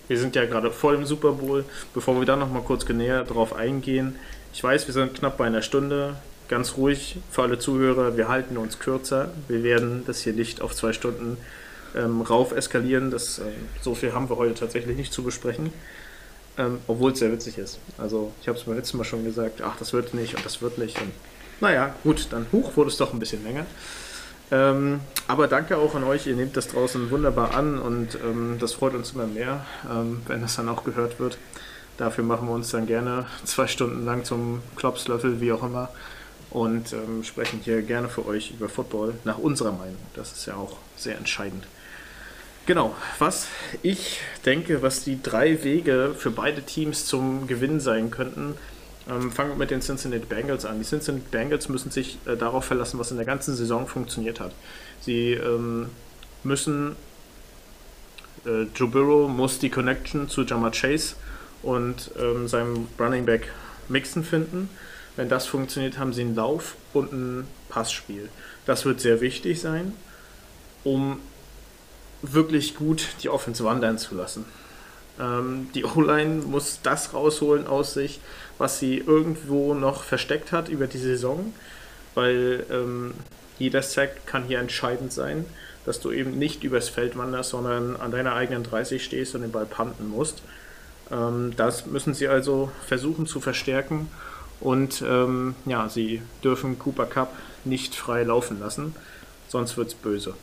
wir sind ja gerade vor dem Super Bowl. Bevor wir da noch mal kurz näher drauf eingehen. Ich weiß, wir sind knapp bei einer Stunde. Ganz ruhig für alle Zuhörer. Wir halten uns kürzer. Wir werden das hier nicht auf zwei Stunden ähm, rauf eskalieren. Das, ähm, so viel haben wir heute tatsächlich nicht zu besprechen. Ähm, obwohl es sehr witzig ist. Also, ich habe es beim letzten Mal schon gesagt: Ach, das wird nicht und das wird nicht. Und naja, gut, dann hoch wurde es doch ein bisschen länger. Ähm, aber danke auch an euch, ihr nehmt das draußen wunderbar an und ähm, das freut uns immer mehr, ähm, wenn das dann auch gehört wird. Dafür machen wir uns dann gerne zwei Stunden lang zum Klopslöffel, wie auch immer, und ähm, sprechen hier gerne für euch über Football nach unserer Meinung. Das ist ja auch sehr entscheidend. Genau, was ich denke, was die drei Wege für beide Teams zum Gewinn sein könnten, ähm, fangen wir mit den Cincinnati Bengals an. Die Cincinnati Bengals müssen sich äh, darauf verlassen, was in der ganzen Saison funktioniert hat. Sie ähm, müssen, äh, Joe Burrow muss die Connection zu Jamar Chase und ähm, seinem Running Back Mixen finden. Wenn das funktioniert, haben sie einen Lauf und ein Passspiel. Das wird sehr wichtig sein, um wirklich gut die Offense wandern zu lassen. Ähm, die O-Line muss das rausholen aus sich, was sie irgendwo noch versteckt hat über die Saison, weil ähm, jeder Sack kann hier entscheidend sein, dass du eben nicht übers Feld wanderst, sondern an deiner eigenen 30 stehst und den Ball panten musst. Ähm, das müssen sie also versuchen zu verstärken und ähm, ja, sie dürfen Cooper Cup nicht frei laufen lassen, sonst wird es böse.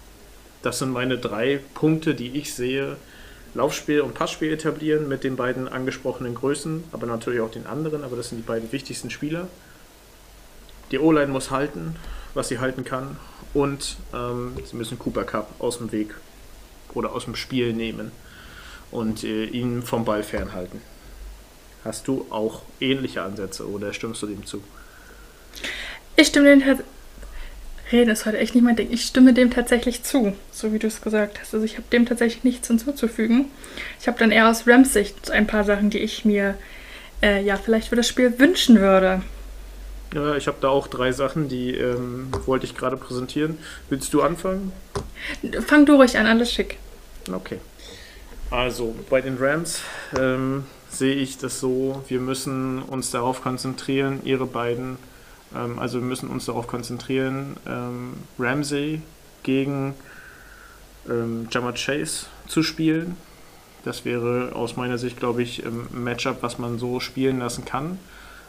Das sind meine drei Punkte, die ich sehe, Laufspiel und Passspiel etablieren mit den beiden angesprochenen Größen, aber natürlich auch den anderen, aber das sind die beiden wichtigsten Spieler. Die O-Line muss halten, was sie halten kann, und ähm, sie müssen Cooper Cup aus dem Weg oder aus dem Spiel nehmen und äh, ihn vom Ball fernhalten. Hast du auch ähnliche Ansätze oder stimmst du dem zu? Ich stimme dem tatsächlich. Reden ist heute echt nicht mein Ding. Ich stimme dem tatsächlich zu, so wie du es gesagt hast. Also ich habe dem tatsächlich nichts hinzuzufügen. Ich habe dann eher aus Rams Sicht ein paar Sachen, die ich mir äh, ja vielleicht für das Spiel wünschen würde. Ja, ich habe da auch drei Sachen, die ähm, wollte ich gerade präsentieren. Willst du anfangen? Fang du ruhig an, alles schick. Okay. Also bei den Rams ähm, sehe ich das so, wir müssen uns darauf konzentrieren, ihre beiden, ähm, also wir müssen uns darauf konzentrieren, ähm, Ramsey gegen ähm, Jammer Chase zu spielen. Das wäre aus meiner Sicht, glaube ich, ein Matchup, was man so spielen lassen kann.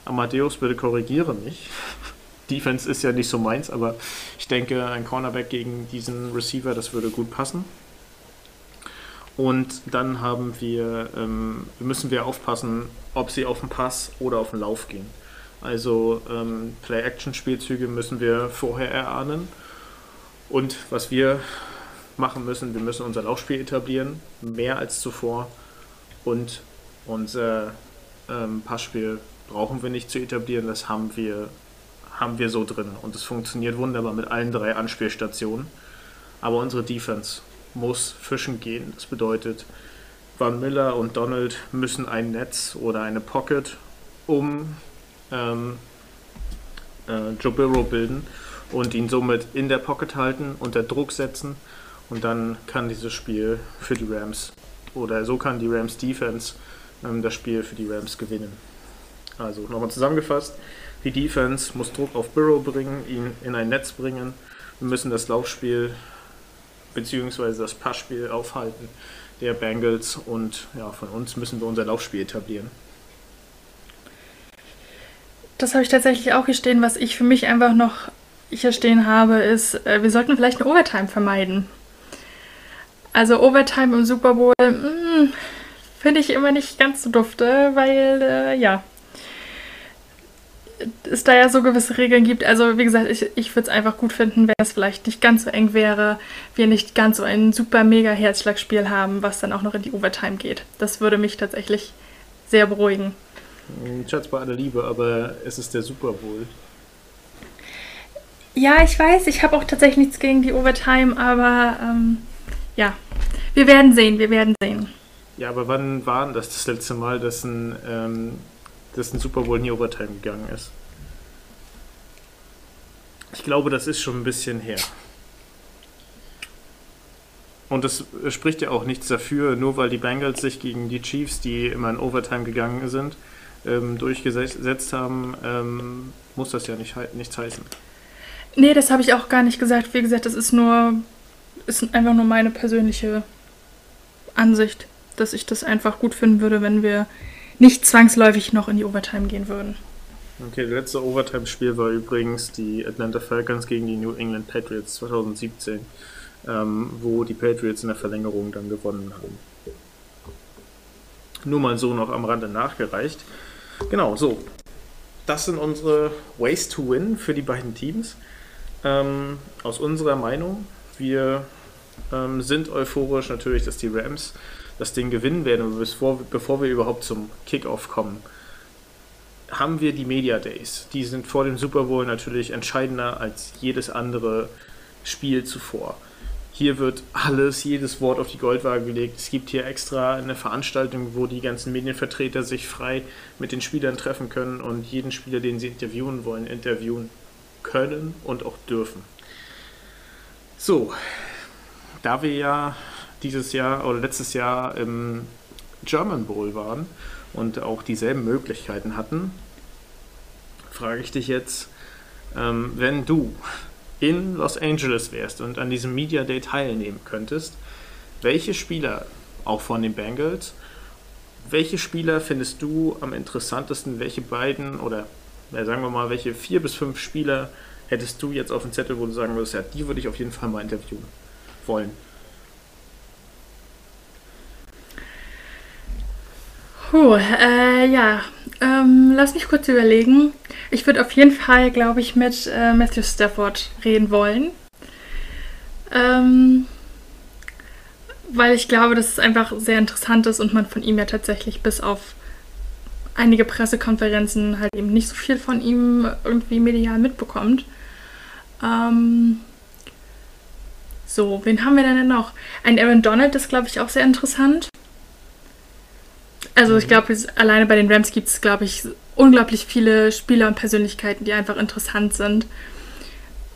Amadeus bitte korrigiere mich. Defense ist ja nicht so meins, aber ich denke, ein Cornerback gegen diesen Receiver, das würde gut passen. Und dann haben wir, ähm, müssen wir aufpassen, ob sie auf den Pass oder auf den Lauf gehen. Also ähm, Play-Action-Spielzüge müssen wir vorher erahnen. Und was wir machen müssen, wir müssen unser Laufspiel etablieren, mehr als zuvor. Und unser ähm, Passspiel brauchen wir nicht zu etablieren, das haben wir, haben wir so drin. Und es funktioniert wunderbar mit allen drei Anspielstationen. Aber unsere Defense muss fischen gehen. Das bedeutet, Van Miller und Donald müssen ein Netz oder eine Pocket um ähm, äh, Joe Burrow bilden und ihn somit in der Pocket halten, unter Druck setzen und dann kann dieses Spiel für die Rams oder so kann die Rams Defense ähm, das Spiel für die Rams gewinnen. Also nochmal zusammengefasst, die Defense muss Druck auf Burrow bringen, ihn in ein Netz bringen. Wir müssen das Laufspiel beziehungsweise das Passspiel aufhalten der Bengals und ja, von uns müssen wir unser Laufspiel etablieren. Das habe ich tatsächlich auch hier stehen. Was ich für mich einfach noch hier stehen habe, ist, äh, wir sollten vielleicht eine Overtime vermeiden. Also Overtime im Super Bowl mm, finde ich immer nicht ganz so dufte, weil äh, ja, es da ja so gewisse Regeln gibt. Also wie gesagt, ich, ich würde es einfach gut finden, wenn es vielleicht nicht ganz so eng wäre, wir nicht ganz so ein super mega Herzschlagspiel haben, was dann auch noch in die Overtime geht. Das würde mich tatsächlich sehr beruhigen. Schatz bei aller Liebe, aber es ist der Super Bowl. Ja, ich weiß, ich habe auch tatsächlich nichts gegen die Overtime, aber ähm, ja, wir werden sehen, wir werden sehen. Ja, aber wann war denn das das letzte Mal, dass ein ähm, dass ein Super Bowl in die Overtime gegangen ist. Ich glaube, das ist schon ein bisschen her. Und es spricht ja auch nichts dafür, nur weil die Bengals sich gegen die Chiefs, die immer in Overtime gegangen sind, ähm, durchgesetzt haben, ähm, muss das ja nicht, nichts heißen. Nee, das habe ich auch gar nicht gesagt. Wie gesagt, das ist nur, ist einfach nur meine persönliche Ansicht, dass ich das einfach gut finden würde, wenn wir nicht zwangsläufig noch in die Overtime gehen würden. Okay, das letzte Overtime-Spiel war übrigens die Atlanta Falcons gegen die New England Patriots 2017, ähm, wo die Patriots in der Verlängerung dann gewonnen haben. Nur mal so noch am Rande nachgereicht. Genau, so. Das sind unsere Ways to Win für die beiden Teams. Ähm, aus unserer Meinung, wir ähm, sind euphorisch natürlich, dass die Rams das Ding gewinnen werden, bevor, bevor wir überhaupt zum Kickoff kommen, haben wir die Media Days. Die sind vor dem Super Bowl natürlich entscheidender als jedes andere Spiel zuvor. Hier wird alles, jedes Wort auf die Goldwaage gelegt. Es gibt hier extra eine Veranstaltung, wo die ganzen Medienvertreter sich frei mit den Spielern treffen können und jeden Spieler, den sie interviewen wollen, interviewen können und auch dürfen. So, da wir ja dieses Jahr oder letztes Jahr im German Bowl waren und auch dieselben Möglichkeiten hatten, frage ich dich jetzt, ähm, wenn du in Los Angeles wärst und an diesem Media Day teilnehmen könntest, welche Spieler, auch von den Bengals, welche Spieler findest du am interessantesten? Welche beiden oder ja, sagen wir mal, welche vier bis fünf Spieler hättest du jetzt auf dem Zettel, wo du sagen würdest, ja, die würde ich auf jeden Fall mal interviewen wollen? Puh, äh, ja. Ähm, lass mich kurz überlegen. Ich würde auf jeden Fall, glaube ich, mit äh, Matthew Stafford reden wollen. Ähm, weil ich glaube, dass es einfach sehr interessant ist und man von ihm ja tatsächlich bis auf einige Pressekonferenzen halt eben nicht so viel von ihm irgendwie medial mitbekommt. Ähm, so, wen haben wir denn noch? Ein Aaron Donald ist, glaube ich, auch sehr interessant. Also ich glaube, alleine bei den Rams gibt es, glaube ich, unglaublich viele Spieler und Persönlichkeiten, die einfach interessant sind.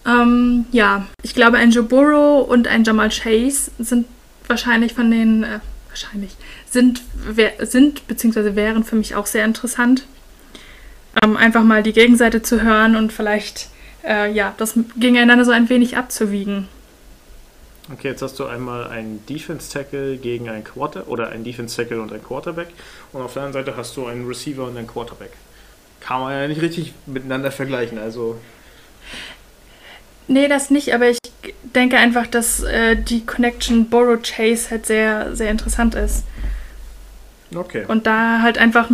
Ähm, ja, ich glaube, ein Joe Burrow und ein Jamal Chase sind wahrscheinlich von den, äh, wahrscheinlich, sind, wer, sind bzw. wären für mich auch sehr interessant. Ähm, einfach mal die Gegenseite zu hören und vielleicht, äh, ja, das gegeneinander so ein wenig abzuwiegen. Okay, jetzt hast du einmal einen Defense Tackle gegen einen Quarter oder einen Defense Tackle und einen Quarterback und auf der anderen Seite hast du einen Receiver und einen Quarterback. Kann man ja nicht richtig miteinander vergleichen, also. Nee, das nicht, aber ich denke einfach, dass äh, die Connection Borrow Chase halt sehr, sehr interessant ist. Okay. Und da halt einfach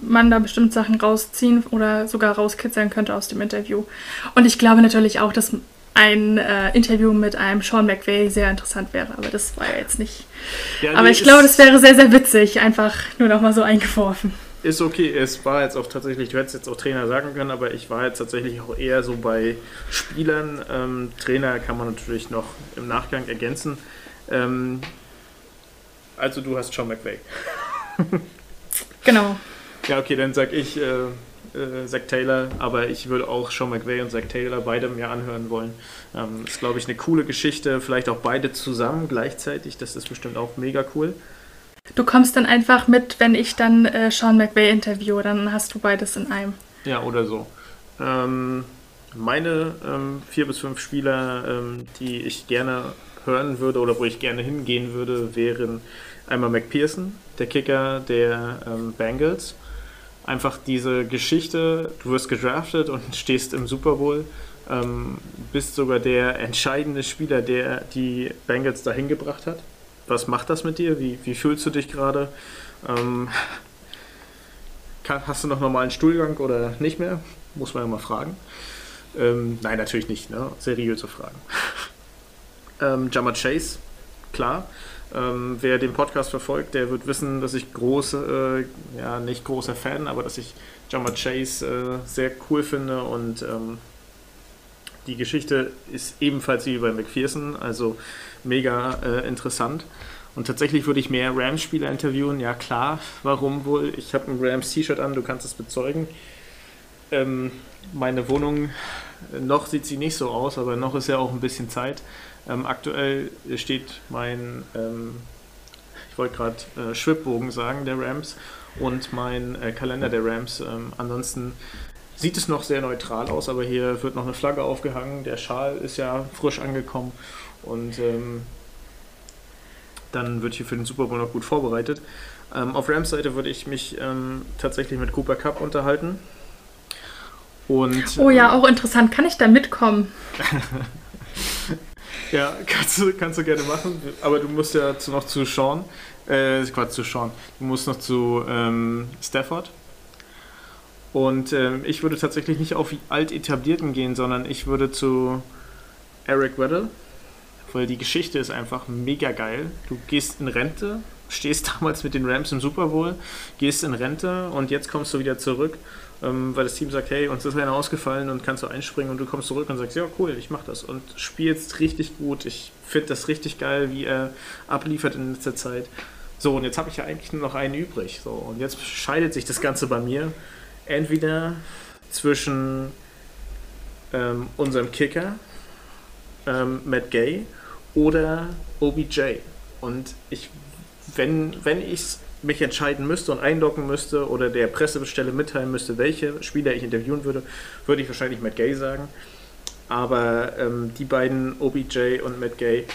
man da bestimmt Sachen rausziehen oder sogar rauskitzeln könnte aus dem Interview. Und ich glaube natürlich auch, dass ein äh, Interview mit einem Sean McVay sehr interessant wäre, aber das war ja jetzt nicht. Ja, aber ich glaube, das wäre sehr, sehr witzig, einfach nur noch mal so eingeworfen. Ist okay, es war jetzt auch tatsächlich, du hättest jetzt auch Trainer sagen können, aber ich war jetzt tatsächlich auch eher so bei Spielern. Ähm, Trainer kann man natürlich noch im Nachgang ergänzen. Ähm, also du hast Sean McVay. genau. Ja, okay, dann sag ich äh, äh, Zack Taylor, aber ich würde auch Sean McVay und Zack Taylor beide mir anhören wollen. Ähm, ist, glaube ich, eine coole Geschichte. Vielleicht auch beide zusammen gleichzeitig. Das ist bestimmt auch mega cool. Du kommst dann einfach mit, wenn ich dann äh, Sean McVay interviewe, dann hast du beides in einem. Ja, oder so. Ähm, meine ähm, vier bis fünf Spieler, ähm, die ich gerne hören würde oder wo ich gerne hingehen würde, wären einmal McPherson, der Kicker der ähm, Bengals einfach diese Geschichte, du wirst gedraftet und stehst im Super Bowl, ähm, bist sogar der entscheidende Spieler, der die Bengals dahin gebracht hat. Was macht das mit dir? Wie, wie fühlst du dich gerade? Ähm, hast du noch normalen Stuhlgang oder nicht mehr? Muss man ja mal fragen. Ähm, nein, natürlich nicht. Ne? Seriöse Fragen. ähm, Jammer Chase, klar. Ähm, wer den Podcast verfolgt, der wird wissen, dass ich große, äh, ja nicht großer Fan, aber dass ich Jama Chase äh, sehr cool finde und ähm, die Geschichte ist ebenfalls wie bei McPherson, also mega äh, interessant. Und tatsächlich würde ich mehr Rams-Spieler interviewen. Ja klar, warum wohl? Ich habe ein Rams-T-Shirt an, du kannst es bezeugen. Ähm, meine Wohnung, noch sieht sie nicht so aus, aber noch ist ja auch ein bisschen Zeit. Ähm, aktuell steht mein, ähm, ich wollte gerade äh, Schwibbogen sagen, der Rams und mein äh, Kalender der Rams. Ähm, ansonsten sieht es noch sehr neutral aus, aber hier wird noch eine Flagge aufgehangen. Der Schal ist ja frisch angekommen und ähm, dann wird hier für den Super Bowl noch gut vorbereitet. Ähm, auf Rams Seite würde ich mich ähm, tatsächlich mit Cooper Cup unterhalten. Und, oh ja, auch interessant. Kann ich da mitkommen? Ja, kannst du, kannst du gerne machen, aber du musst ja zu, noch zu Sean, äh, Quatsch, zu Sean, du musst noch zu ähm, Stafford. Und ähm, ich würde tatsächlich nicht auf alt etablierten gehen, sondern ich würde zu Eric Weddle, weil die Geschichte ist einfach mega geil. Du gehst in Rente, stehst damals mit den Rams im Super Bowl, gehst in Rente und jetzt kommst du wieder zurück weil das Team sagt, hey, uns ist einer ausgefallen und kannst du einspringen und du kommst zurück und sagst, ja cool, ich mach das und spielst richtig gut. Ich finde das richtig geil, wie er abliefert in letzter Zeit. So, und jetzt habe ich ja eigentlich nur noch einen übrig. So, und jetzt scheidet sich das Ganze bei mir entweder zwischen ähm, unserem Kicker, ähm, Matt Gay, oder OBJ. Und ich, wenn, wenn ich es mich entscheiden müsste und einloggen müsste oder der Pressebestelle mitteilen müsste, welche Spieler ich interviewen würde, würde ich wahrscheinlich Matt Gay sagen. Aber ähm, die beiden, OBJ und Matt Gay,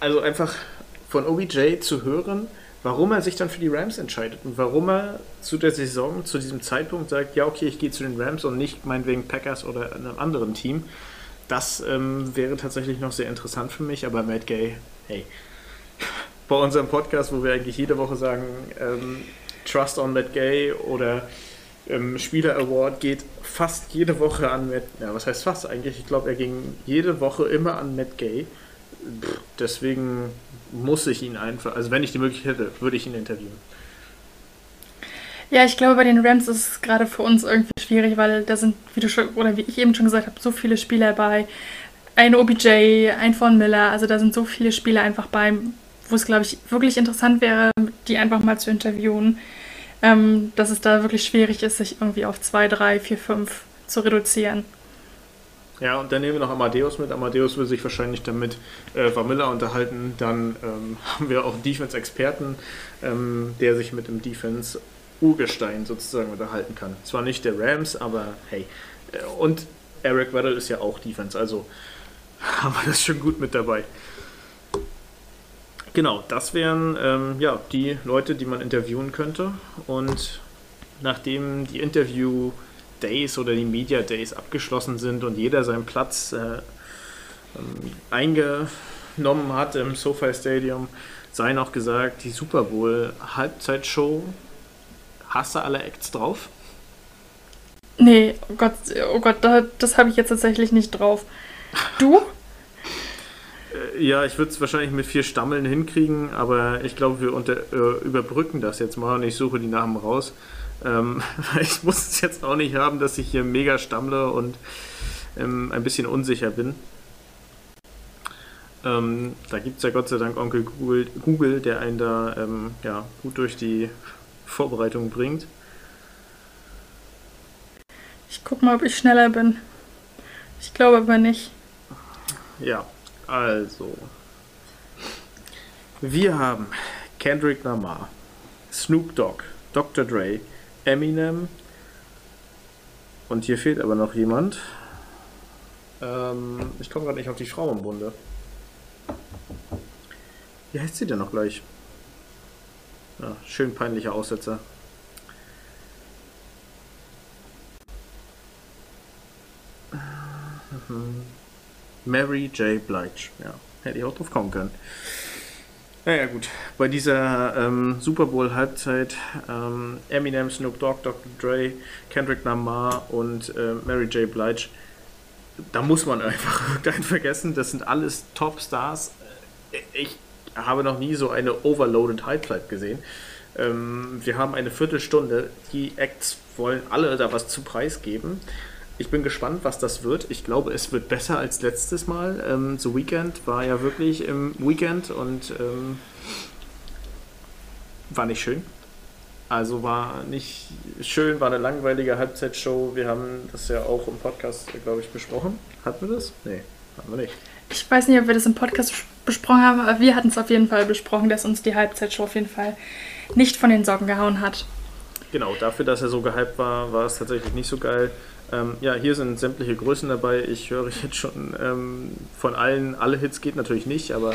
also einfach von OBJ zu hören, warum er sich dann für die Rams entscheidet und warum er zu der Saison, zu diesem Zeitpunkt sagt, ja, okay, ich gehe zu den Rams und nicht meinetwegen Packers oder einem anderen Team, das ähm, wäre tatsächlich noch sehr interessant für mich, aber Matt Gay, hey, bei unserem Podcast, wo wir eigentlich jede Woche sagen, ähm, Trust on Matt Gay oder ähm, Spieler Award geht fast jede Woche an Matt, ja, was heißt fast eigentlich? Ich glaube, er ging jede Woche immer an Matt Gay. Pff, deswegen muss ich ihn einfach, also wenn ich die Möglichkeit hätte, würde ich ihn interviewen. Ja, ich glaube, bei den Rams ist es gerade für uns irgendwie schwierig, weil da sind, wie du schon, oder wie ich eben schon gesagt habe, so viele Spieler bei. Ein OBJ, ein Von Miller, also da sind so viele Spieler einfach bei, wo es, glaube ich, wirklich interessant wäre, die einfach mal zu interviewen. Ähm, dass es da wirklich schwierig ist, sich irgendwie auf zwei, drei, vier, fünf zu reduzieren. Ja, und dann nehmen wir noch Amadeus mit. Amadeus will sich wahrscheinlich damit äh, Vamilla unterhalten. Dann ähm, haben wir auch Defense-Experten, ähm, der sich mit dem Defense-Urgestein sozusagen unterhalten kann. Zwar nicht der Rams, aber hey. Äh, und Eric Weddle ist ja auch Defense, also haben wir das schon gut mit dabei. Genau, das wären ähm, ja, die Leute, die man interviewen könnte. Und nachdem die Interview- Days oder die Media Days abgeschlossen sind und jeder seinen Platz äh, ähm, eingenommen hat im SoFi Stadium, sei noch gesagt, die Super Bowl Halbzeitshow, hast du alle Acts drauf? Nee, oh Gott, oh Gott, das habe ich jetzt tatsächlich nicht drauf. Du? Äh, ja, ich würde es wahrscheinlich mit vier Stammeln hinkriegen, aber ich glaube, wir unter, äh, überbrücken das jetzt mal und ich suche die Namen raus. Ähm, ich muss es jetzt auch nicht haben, dass ich hier mega stammle und ähm, ein bisschen unsicher bin. Ähm, da gibt es ja Gott sei Dank Onkel Google, Google der einen da ähm, ja, gut durch die Vorbereitung bringt. Ich guck mal, ob ich schneller bin. Ich glaube aber nicht. Ja, also. Wir haben Kendrick Lamar, Snoop Dogg, Dr. Dre, Eminem. Und hier fehlt aber noch jemand. Ähm, ich komme gerade nicht auf die Frau im Bunde. Wie heißt sie denn noch gleich? Ja, schön peinlicher Aussetzer. Mary J. Blige. Ja, hätte ich auch drauf kommen können. Naja gut, bei dieser ähm, Super Bowl Halbzeit ähm, Eminem, Snoop Dogg, Dr. Dre, Kendrick Lamar und äh, Mary J. Blige, da muss man einfach irgendeinen vergessen. Das sind alles Top-Stars. Äh, ich habe noch nie so eine overloaded Halbzeit gesehen. Ähm, wir haben eine Viertelstunde. Die Acts wollen alle da was zu preisgeben. Ich bin gespannt, was das wird. Ich glaube, es wird besser als letztes Mal. Ähm, The Weekend war ja wirklich im Weekend und ähm, war nicht schön. Also war nicht schön, war eine langweilige Halbzeitshow. Wir haben das ja auch im Podcast, glaube ich, besprochen. Hatten wir das? Nee, hatten wir nicht. Ich weiß nicht, ob wir das im Podcast besprochen haben, aber wir hatten es auf jeden Fall besprochen, dass uns die Halbzeitshow auf jeden Fall nicht von den Socken gehauen hat. Genau, dafür, dass er so gehypt war, war es tatsächlich nicht so geil. Ähm, ja, hier sind sämtliche Größen dabei. Ich höre jetzt schon ähm, von allen, alle Hits geht natürlich nicht, aber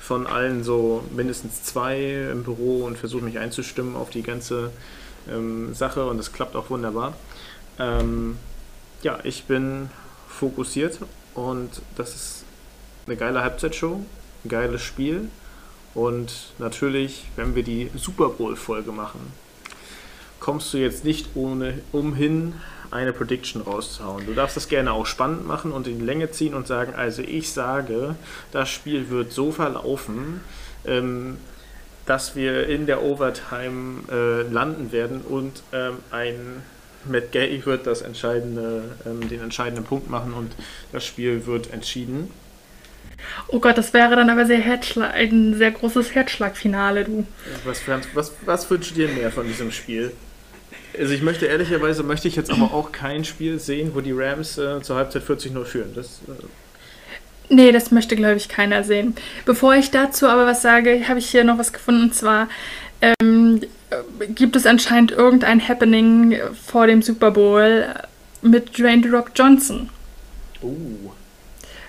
von allen so mindestens zwei im Büro und versuche mich einzustimmen auf die ganze ähm, Sache und es klappt auch wunderbar. Ähm, ja, ich bin fokussiert und das ist eine geile Halbzeitshow, ein geiles Spiel und natürlich, wenn wir die Super Bowl-Folge machen, kommst du jetzt nicht ohne umhin, eine Prediction rauszuhauen. Du darfst das gerne auch spannend machen und in die Länge ziehen und sagen, also ich sage, das Spiel wird so verlaufen, ähm, dass wir in der Overtime äh, landen werden und ähm, ein Matt Gay wird das entscheidende, ähm, den entscheidenden Punkt machen und das Spiel wird entschieden. Oh Gott, das wäre dann aber sehr Herzschlag, ein sehr großes Herzschlagfinale, du. Was, was, was wünschst du dir mehr von diesem Spiel? Also ich möchte ehrlicherweise möchte ich jetzt aber auch kein Spiel sehen, wo die Rams äh, zur Halbzeit 40-0 führen. Das, äh Nee, das möchte, glaube ich, keiner sehen. Bevor ich dazu aber was sage, habe ich hier noch was gefunden. Und zwar ähm, gibt es anscheinend irgendein Happening vor dem Super Bowl mit Dwayne The Rock Johnson. Uh.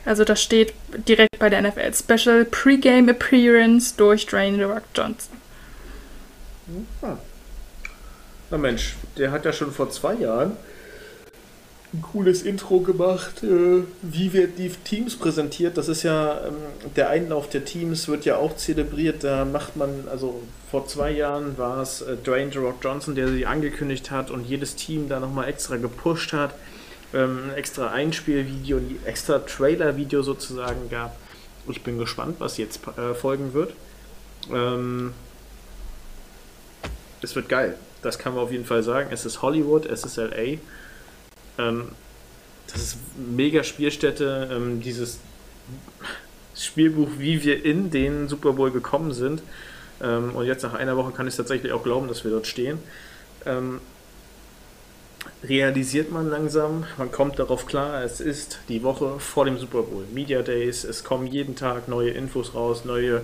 Also das steht direkt bei der NFL. Special Pre-Game Appearance durch Dwayne The Rock Johnson. Ah. Na Mensch, der hat ja schon vor zwei Jahren ein cooles Intro gemacht, äh, wie wird die Teams präsentiert. Das ist ja, ähm, der Einlauf der Teams wird ja auch zelebriert. Da macht man, also vor zwei Jahren war es äh, Dwayne The Rock Johnson, der sie angekündigt hat und jedes Team da nochmal extra gepusht hat. Ähm, extra Einspielvideo, ein extra Trailer-Video sozusagen gab. Ich bin gespannt, was jetzt äh, folgen wird. Ähm, es wird geil. Das kann man auf jeden Fall sagen. Es ist Hollywood, es ist LA. Ähm, das ist mega Spielstätte. Ähm, dieses Spielbuch, wie wir in den Super Bowl gekommen sind. Ähm, und jetzt nach einer Woche kann ich tatsächlich auch glauben, dass wir dort stehen. Ähm, realisiert man langsam, man kommt darauf klar, es ist die Woche vor dem Super Bowl. Media Days, es kommen jeden Tag neue Infos raus, neue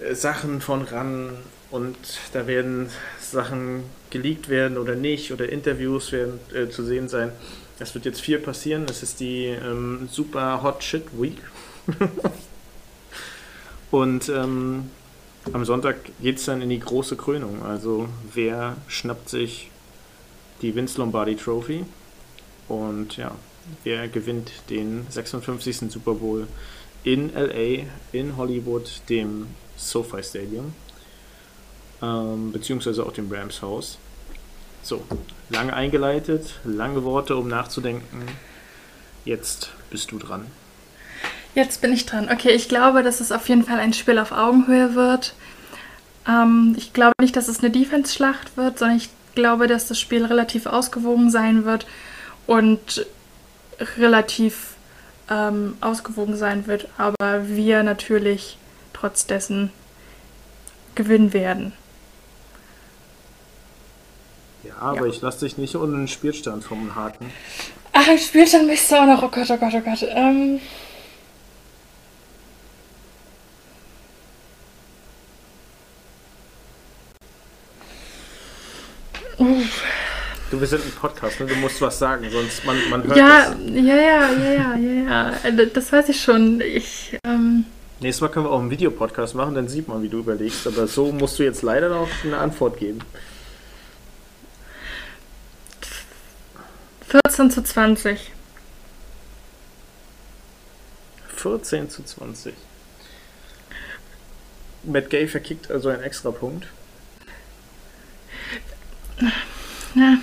äh, Sachen von ran und da werden Sachen geleakt werden oder nicht oder Interviews werden äh, zu sehen sein. Es wird jetzt viel passieren. Es ist die ähm, Super Hot Shit Week. und ähm, am Sonntag geht es dann in die große Krönung. Also wer schnappt sich die Vince Lombardi Trophy und ja, wer gewinnt den 56. Super Bowl in LA, in Hollywood, dem SoFi Stadium, ähm, beziehungsweise auch dem Rams Haus. So, lange eingeleitet, lange Worte, um nachzudenken. Jetzt bist du dran. Jetzt bin ich dran. Okay, ich glaube, dass es auf jeden Fall ein Spiel auf Augenhöhe wird. Ähm, ich glaube nicht, dass es eine Defense-Schlacht wird, sondern ich glaube, dass das Spiel relativ ausgewogen sein wird und relativ ähm, ausgewogen sein wird, aber wir natürlich trotz dessen gewinnen werden. Ja, aber ja. ich lasse dich nicht ohne einen Spielstand vom Haken. Ach, im Spielstand bist du auch noch. Oh Gott, oh Gott, oh Gott. Ähm. Uff. Du, wir sind ein Podcast, ne? du musst was sagen, sonst man, man hört ja, das. Ja, ja, ja, ja, ja, ja. Das weiß ich schon. Ich, ähm Nächstes Mal können wir auch einen Videopodcast machen, dann sieht man, wie du überlegst. Aber so musst du jetzt leider noch eine Antwort geben. 14 zu 20. 14 zu 20. Matt Gay verkickt also einen extra Punkt. Ja.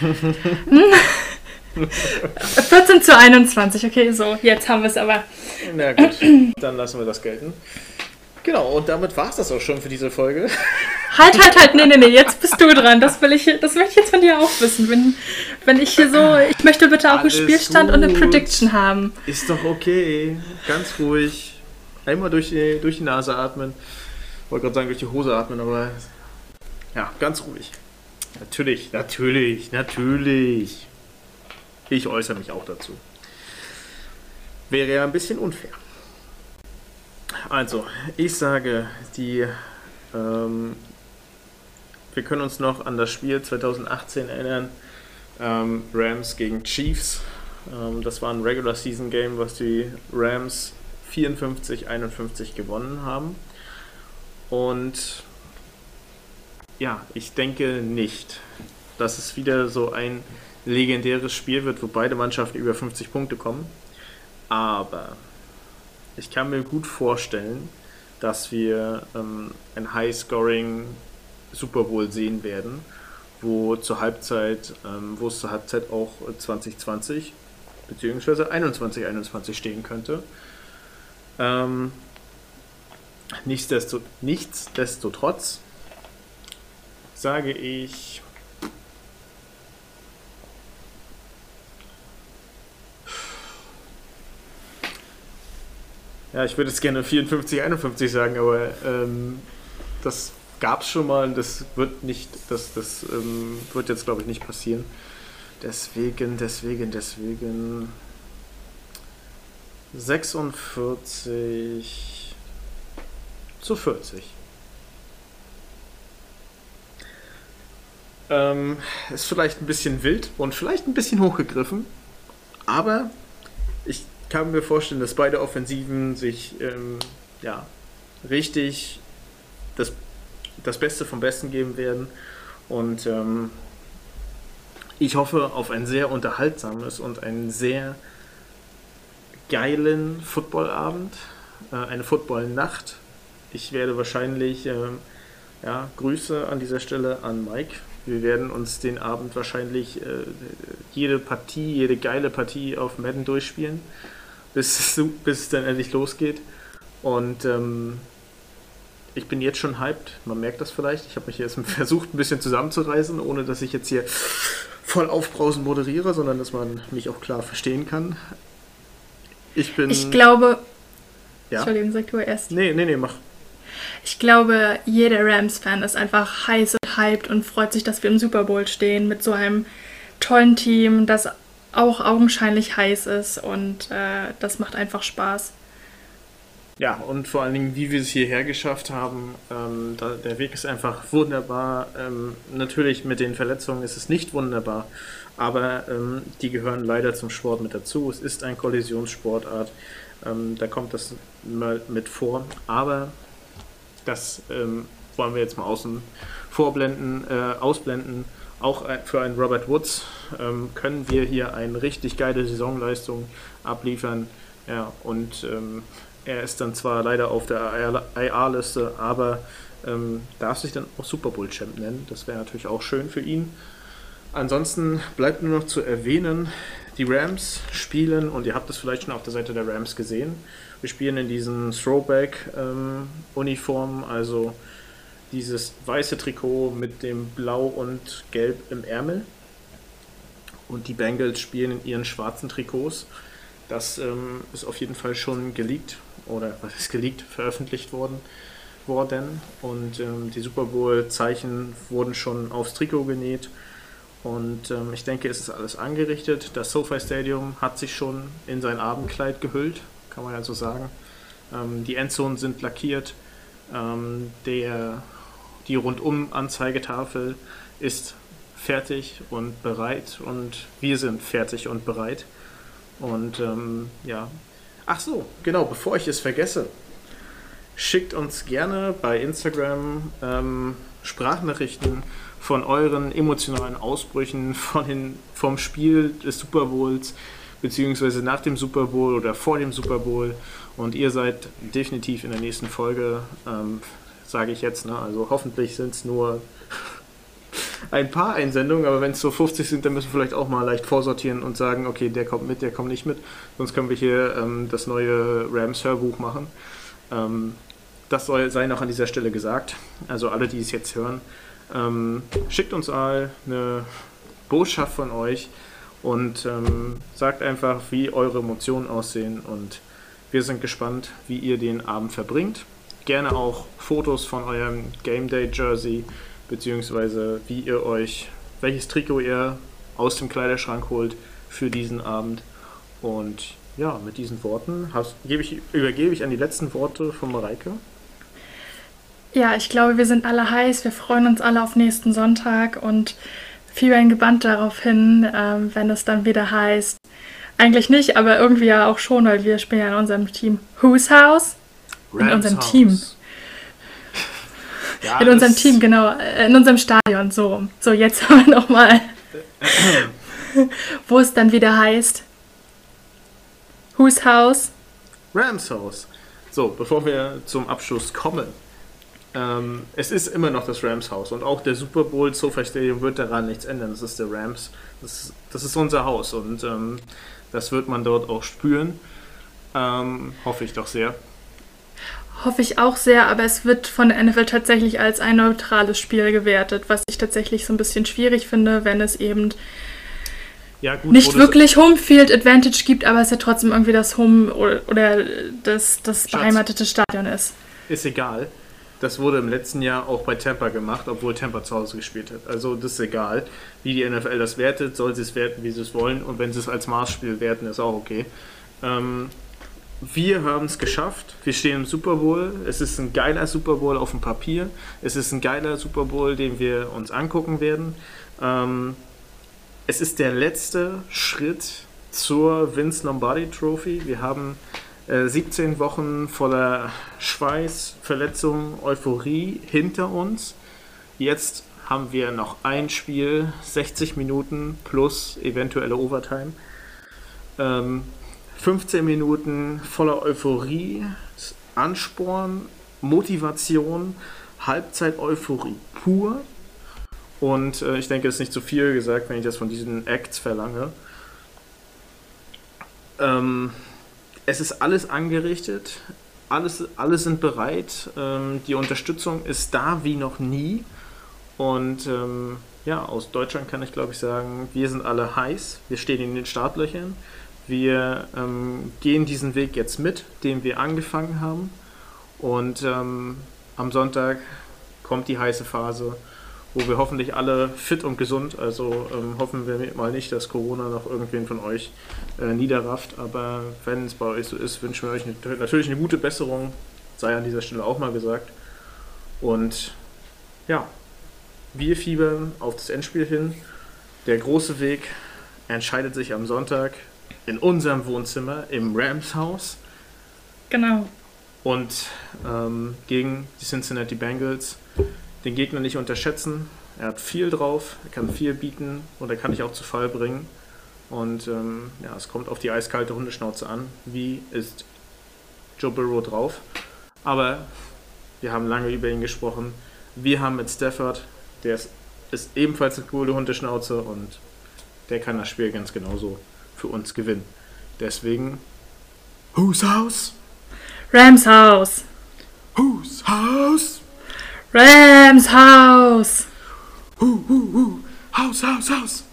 14 zu 21, okay, so, jetzt haben wir es aber. Na gut, dann lassen wir das gelten. Genau, und damit war es das auch schon für diese Folge. Halt, halt, halt, nee, nee, nee, jetzt bist du dran. Das will ich, das möchte ich jetzt von dir auch wissen. Wenn, wenn ich hier so, ich möchte bitte auch Alles einen Spielstand gut. und eine Prediction haben. Ist doch okay, ganz ruhig. Einmal durch die, durch die Nase atmen. Wollte gerade sagen, durch die Hose atmen, aber ja, ganz ruhig. Natürlich, natürlich, natürlich. Ich äußere mich auch dazu. Wäre ja ein bisschen unfair. Also, ich sage, die ähm, wir können uns noch an das Spiel 2018 erinnern. Ähm, Rams gegen Chiefs. Ähm, das war ein Regular Season Game, was die Rams 54-51 gewonnen haben. Und ja, ich denke nicht, dass es wieder so ein legendäres Spiel wird, wo beide Mannschaften über 50 Punkte kommen. Aber ich kann mir gut vorstellen, dass wir ähm, ein High-Scoring Super Bowl sehen werden, wo zur Halbzeit, ähm, wo es zur Halbzeit auch 2020 bzw. 2121 stehen könnte. Ähm, nichtsdestotrotz, nichtsdestotrotz sage ich Ja, ich würde jetzt gerne 54, 51 sagen, aber ähm, das gab es schon mal und das wird nicht, das, das ähm, wird jetzt glaube ich nicht passieren. Deswegen, deswegen, deswegen 46 zu 40. Ähm, ist vielleicht ein bisschen wild und vielleicht ein bisschen hochgegriffen, aber ich kann mir vorstellen, dass beide Offensiven sich ähm, ja, richtig das das Beste vom Besten geben werden. Und ähm, ich hoffe auf ein sehr unterhaltsames und einen sehr geilen Footballabend, äh, eine Footballnacht. Ich werde wahrscheinlich, äh, ja, Grüße an dieser Stelle an Mike. Wir werden uns den Abend wahrscheinlich äh, jede Partie, jede geile Partie auf Madden durchspielen, bis, bis es dann endlich losgeht. Und ähm, ich bin jetzt schon hyped. Man merkt das vielleicht. Ich habe mich jetzt versucht, ein bisschen zusammenzureißen, ohne dass ich jetzt hier voll aufbrausend moderiere, sondern dass man mich auch klar verstehen kann. Ich bin. Ich glaube. Ja? Entschuldigung, sag du erst. Nee, nee, nee, mach. Ich glaube, jeder Rams-Fan ist einfach heiß und hyped und freut sich, dass wir im Super Bowl stehen mit so einem tollen Team, das auch augenscheinlich heiß ist und äh, das macht einfach Spaß. Ja, und vor allen Dingen, wie wir es hierher geschafft haben, ähm, da, der Weg ist einfach wunderbar. Ähm, natürlich mit den Verletzungen ist es nicht wunderbar, aber ähm, die gehören leider zum Sport mit dazu. Es ist ein Kollisionssportart, ähm, da kommt das mal mit vor, aber das ähm, wollen wir jetzt mal außen vorblenden, äh, ausblenden. Auch für einen Robert Woods ähm, können wir hier eine richtig geile Saisonleistung abliefern. Ja, und ähm, er ist dann zwar leider auf der IA-Liste, aber ähm, darf sich dann auch Super Bowl Champ nennen. Das wäre natürlich auch schön für ihn. Ansonsten bleibt nur noch zu erwähnen, die Rams spielen, und ihr habt es vielleicht schon auf der Seite der Rams gesehen, wir spielen in diesen Throwback-Uniformen, ähm, also dieses weiße Trikot mit dem Blau und Gelb im Ärmel. Und die Bengals spielen in ihren schwarzen Trikots. Das ähm, ist auf jeden Fall schon geleakt oder was ist geleakt, veröffentlicht worden. worden. Und ähm, die Super Bowl-Zeichen wurden schon aufs Trikot genäht. Und ähm, ich denke, es ist alles angerichtet. Das SoFi Stadium hat sich schon in sein Abendkleid gehüllt, kann man ja so sagen. Ähm, die Endzonen sind lackiert. Ähm, der, die Rundum-Anzeigetafel ist fertig und bereit und wir sind fertig und bereit. Und ähm, ja, ach so, genau, bevor ich es vergesse, schickt uns gerne bei Instagram ähm, Sprachnachrichten von euren emotionalen Ausbrüchen von den, vom Spiel des Super Bowls, beziehungsweise nach dem Super Bowl oder vor dem Super Bowl. Und ihr seid definitiv in der nächsten Folge, ähm, sage ich jetzt. Ne? Also hoffentlich sind es nur ein paar Einsendungen, aber wenn es so 50 sind, dann müssen wir vielleicht auch mal leicht vorsortieren und sagen, okay, der kommt mit, der kommt nicht mit. Sonst können wir hier ähm, das neue Rams-Hörbuch machen. Ähm, das soll sei noch an dieser Stelle gesagt. Also alle, die es jetzt hören, ähm, schickt uns all eine Botschaft von euch und ähm, sagt einfach, wie eure Emotionen aussehen und wir sind gespannt, wie ihr den Abend verbringt. Gerne auch Fotos von eurem Game Day Jersey beziehungsweise wie ihr euch, welches Trikot ihr aus dem Kleiderschrank holt für diesen Abend. Und ja, mit diesen Worten hast, ich, übergebe ich an die letzten Worte von Mareike. Ja, ich glaube, wir sind alle heiß. Wir freuen uns alle auf nächsten Sonntag und fiebern gebannt darauf hin, ähm, wenn es dann wieder heißt. Eigentlich nicht, aber irgendwie ja auch schon, weil wir spielen ja in unserem Team Whose House? Rams in unserem House. Team. Ja, in unserem Team, genau. In unserem Stadion, so. So, jetzt haben wir nochmal. wo es dann wieder heißt. Whose House? Rams House. So, bevor wir zum Abschluss kommen. Ähm, es ist immer noch das Rams Haus und auch der Super Bowl SoFi Stadium wird daran nichts ändern. Das ist der Rams. Das, das ist unser Haus und ähm, das wird man dort auch spüren. Ähm, hoffe ich doch sehr. Hoffe ich auch sehr, aber es wird von der NFL tatsächlich als ein neutrales Spiel gewertet, was ich tatsächlich so ein bisschen schwierig finde, wenn es eben ja, gut, nicht wirklich Homefield Advantage gibt, aber es ja trotzdem irgendwie das Home oder das, das beheimatete Stadion ist. Ist egal. Das wurde im letzten Jahr auch bei Tampa gemacht, obwohl Tampa zu Hause gespielt hat. Also das ist egal, wie die NFL das wertet, soll sie es werten, wie sie es wollen. Und wenn sie es als Maßspiel werten, ist auch okay. Ähm, wir haben es geschafft. Wir stehen im Super Bowl. Es ist ein geiler Super Bowl auf dem Papier. Es ist ein geiler Super Bowl, den wir uns angucken werden. Ähm, es ist der letzte Schritt zur Vince Lombardi Trophy. Wir haben 17 äh, Wochen voller Schweiß, Verletzungen, Euphorie hinter uns. Jetzt haben wir noch ein Spiel, 60 Minuten plus eventuelle Overtime. Ähm, 15 Minuten voller Euphorie, Ansporn, Motivation, Halbzeit-Euphorie pur. Und äh, ich denke, es ist nicht zu viel gesagt, wenn ich das von diesen Acts verlange. Ähm, es ist alles angerichtet, alles, alle sind bereit. Ähm, die Unterstützung ist da wie noch nie. Und ähm, ja, aus Deutschland kann ich glaube ich sagen, wir sind alle heiß. Wir stehen in den Startlöchern. Wir ähm, gehen diesen Weg jetzt mit, den wir angefangen haben. Und ähm, am Sonntag kommt die heiße Phase, wo wir hoffentlich alle fit und gesund, also ähm, hoffen wir mal nicht, dass Corona noch irgendwen von euch äh, niederrafft. Aber wenn es bei euch so ist, wünschen wir euch eine, natürlich eine gute Besserung, sei an dieser Stelle auch mal gesagt. Und ja, wir fiebern auf das Endspiel hin. Der große Weg entscheidet sich am Sonntag in unserem Wohnzimmer im Rams Haus. Genau. Und ähm, gegen die Cincinnati Bengals den Gegner nicht unterschätzen. Er hat viel drauf, er kann viel bieten und er kann dich auch zu Fall bringen. Und ähm, ja, es kommt auf die eiskalte Hundeschnauze an. Wie ist Joe Burrow drauf? Aber wir haben lange über ihn gesprochen. Wir haben mit Stafford, der ist, ist ebenfalls eine coole Hundeschnauze und der kann das Spiel ganz genauso für uns gewinnen. Deswegen, Whose House? Rams Haus. Whose House? Rams Haus. Hu, hu, hu. Haus, Haus, Haus.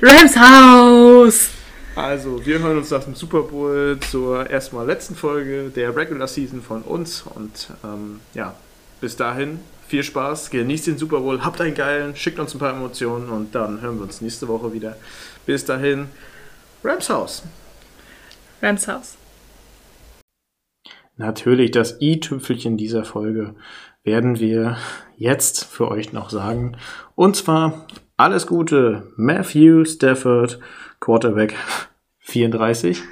Rams Haus. Also, wir hören uns nach dem Super Bowl zur erstmal letzten Folge der Regular Season von uns. Und ähm, ja, bis dahin viel Spaß, genießt den Super Bowl, habt einen geilen, schickt uns ein paar Emotionen und dann hören wir uns nächste Woche wieder. Bis dahin, Rams Haus. Rams Haus. Natürlich, das i-Tüpfelchen dieser Folge werden wir jetzt für euch noch sagen. Und zwar alles Gute, Matthew Stafford, Quarterback 34.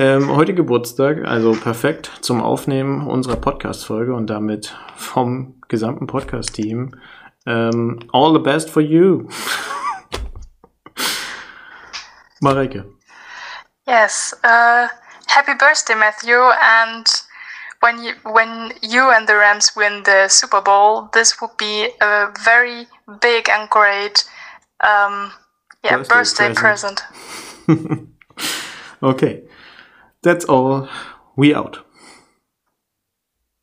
Ähm, heute Geburtstag, also perfekt zum Aufnehmen unserer Podcast-Folge und damit vom gesamten Podcast-Team. Ähm, all the best for you. Mareike. Yes. Uh, happy birthday, Matthew. And when you when you and the Rams win the Super Bowl, this would be a very big and great um, yeah birthday, birthday present. present. okay. That's all. We out.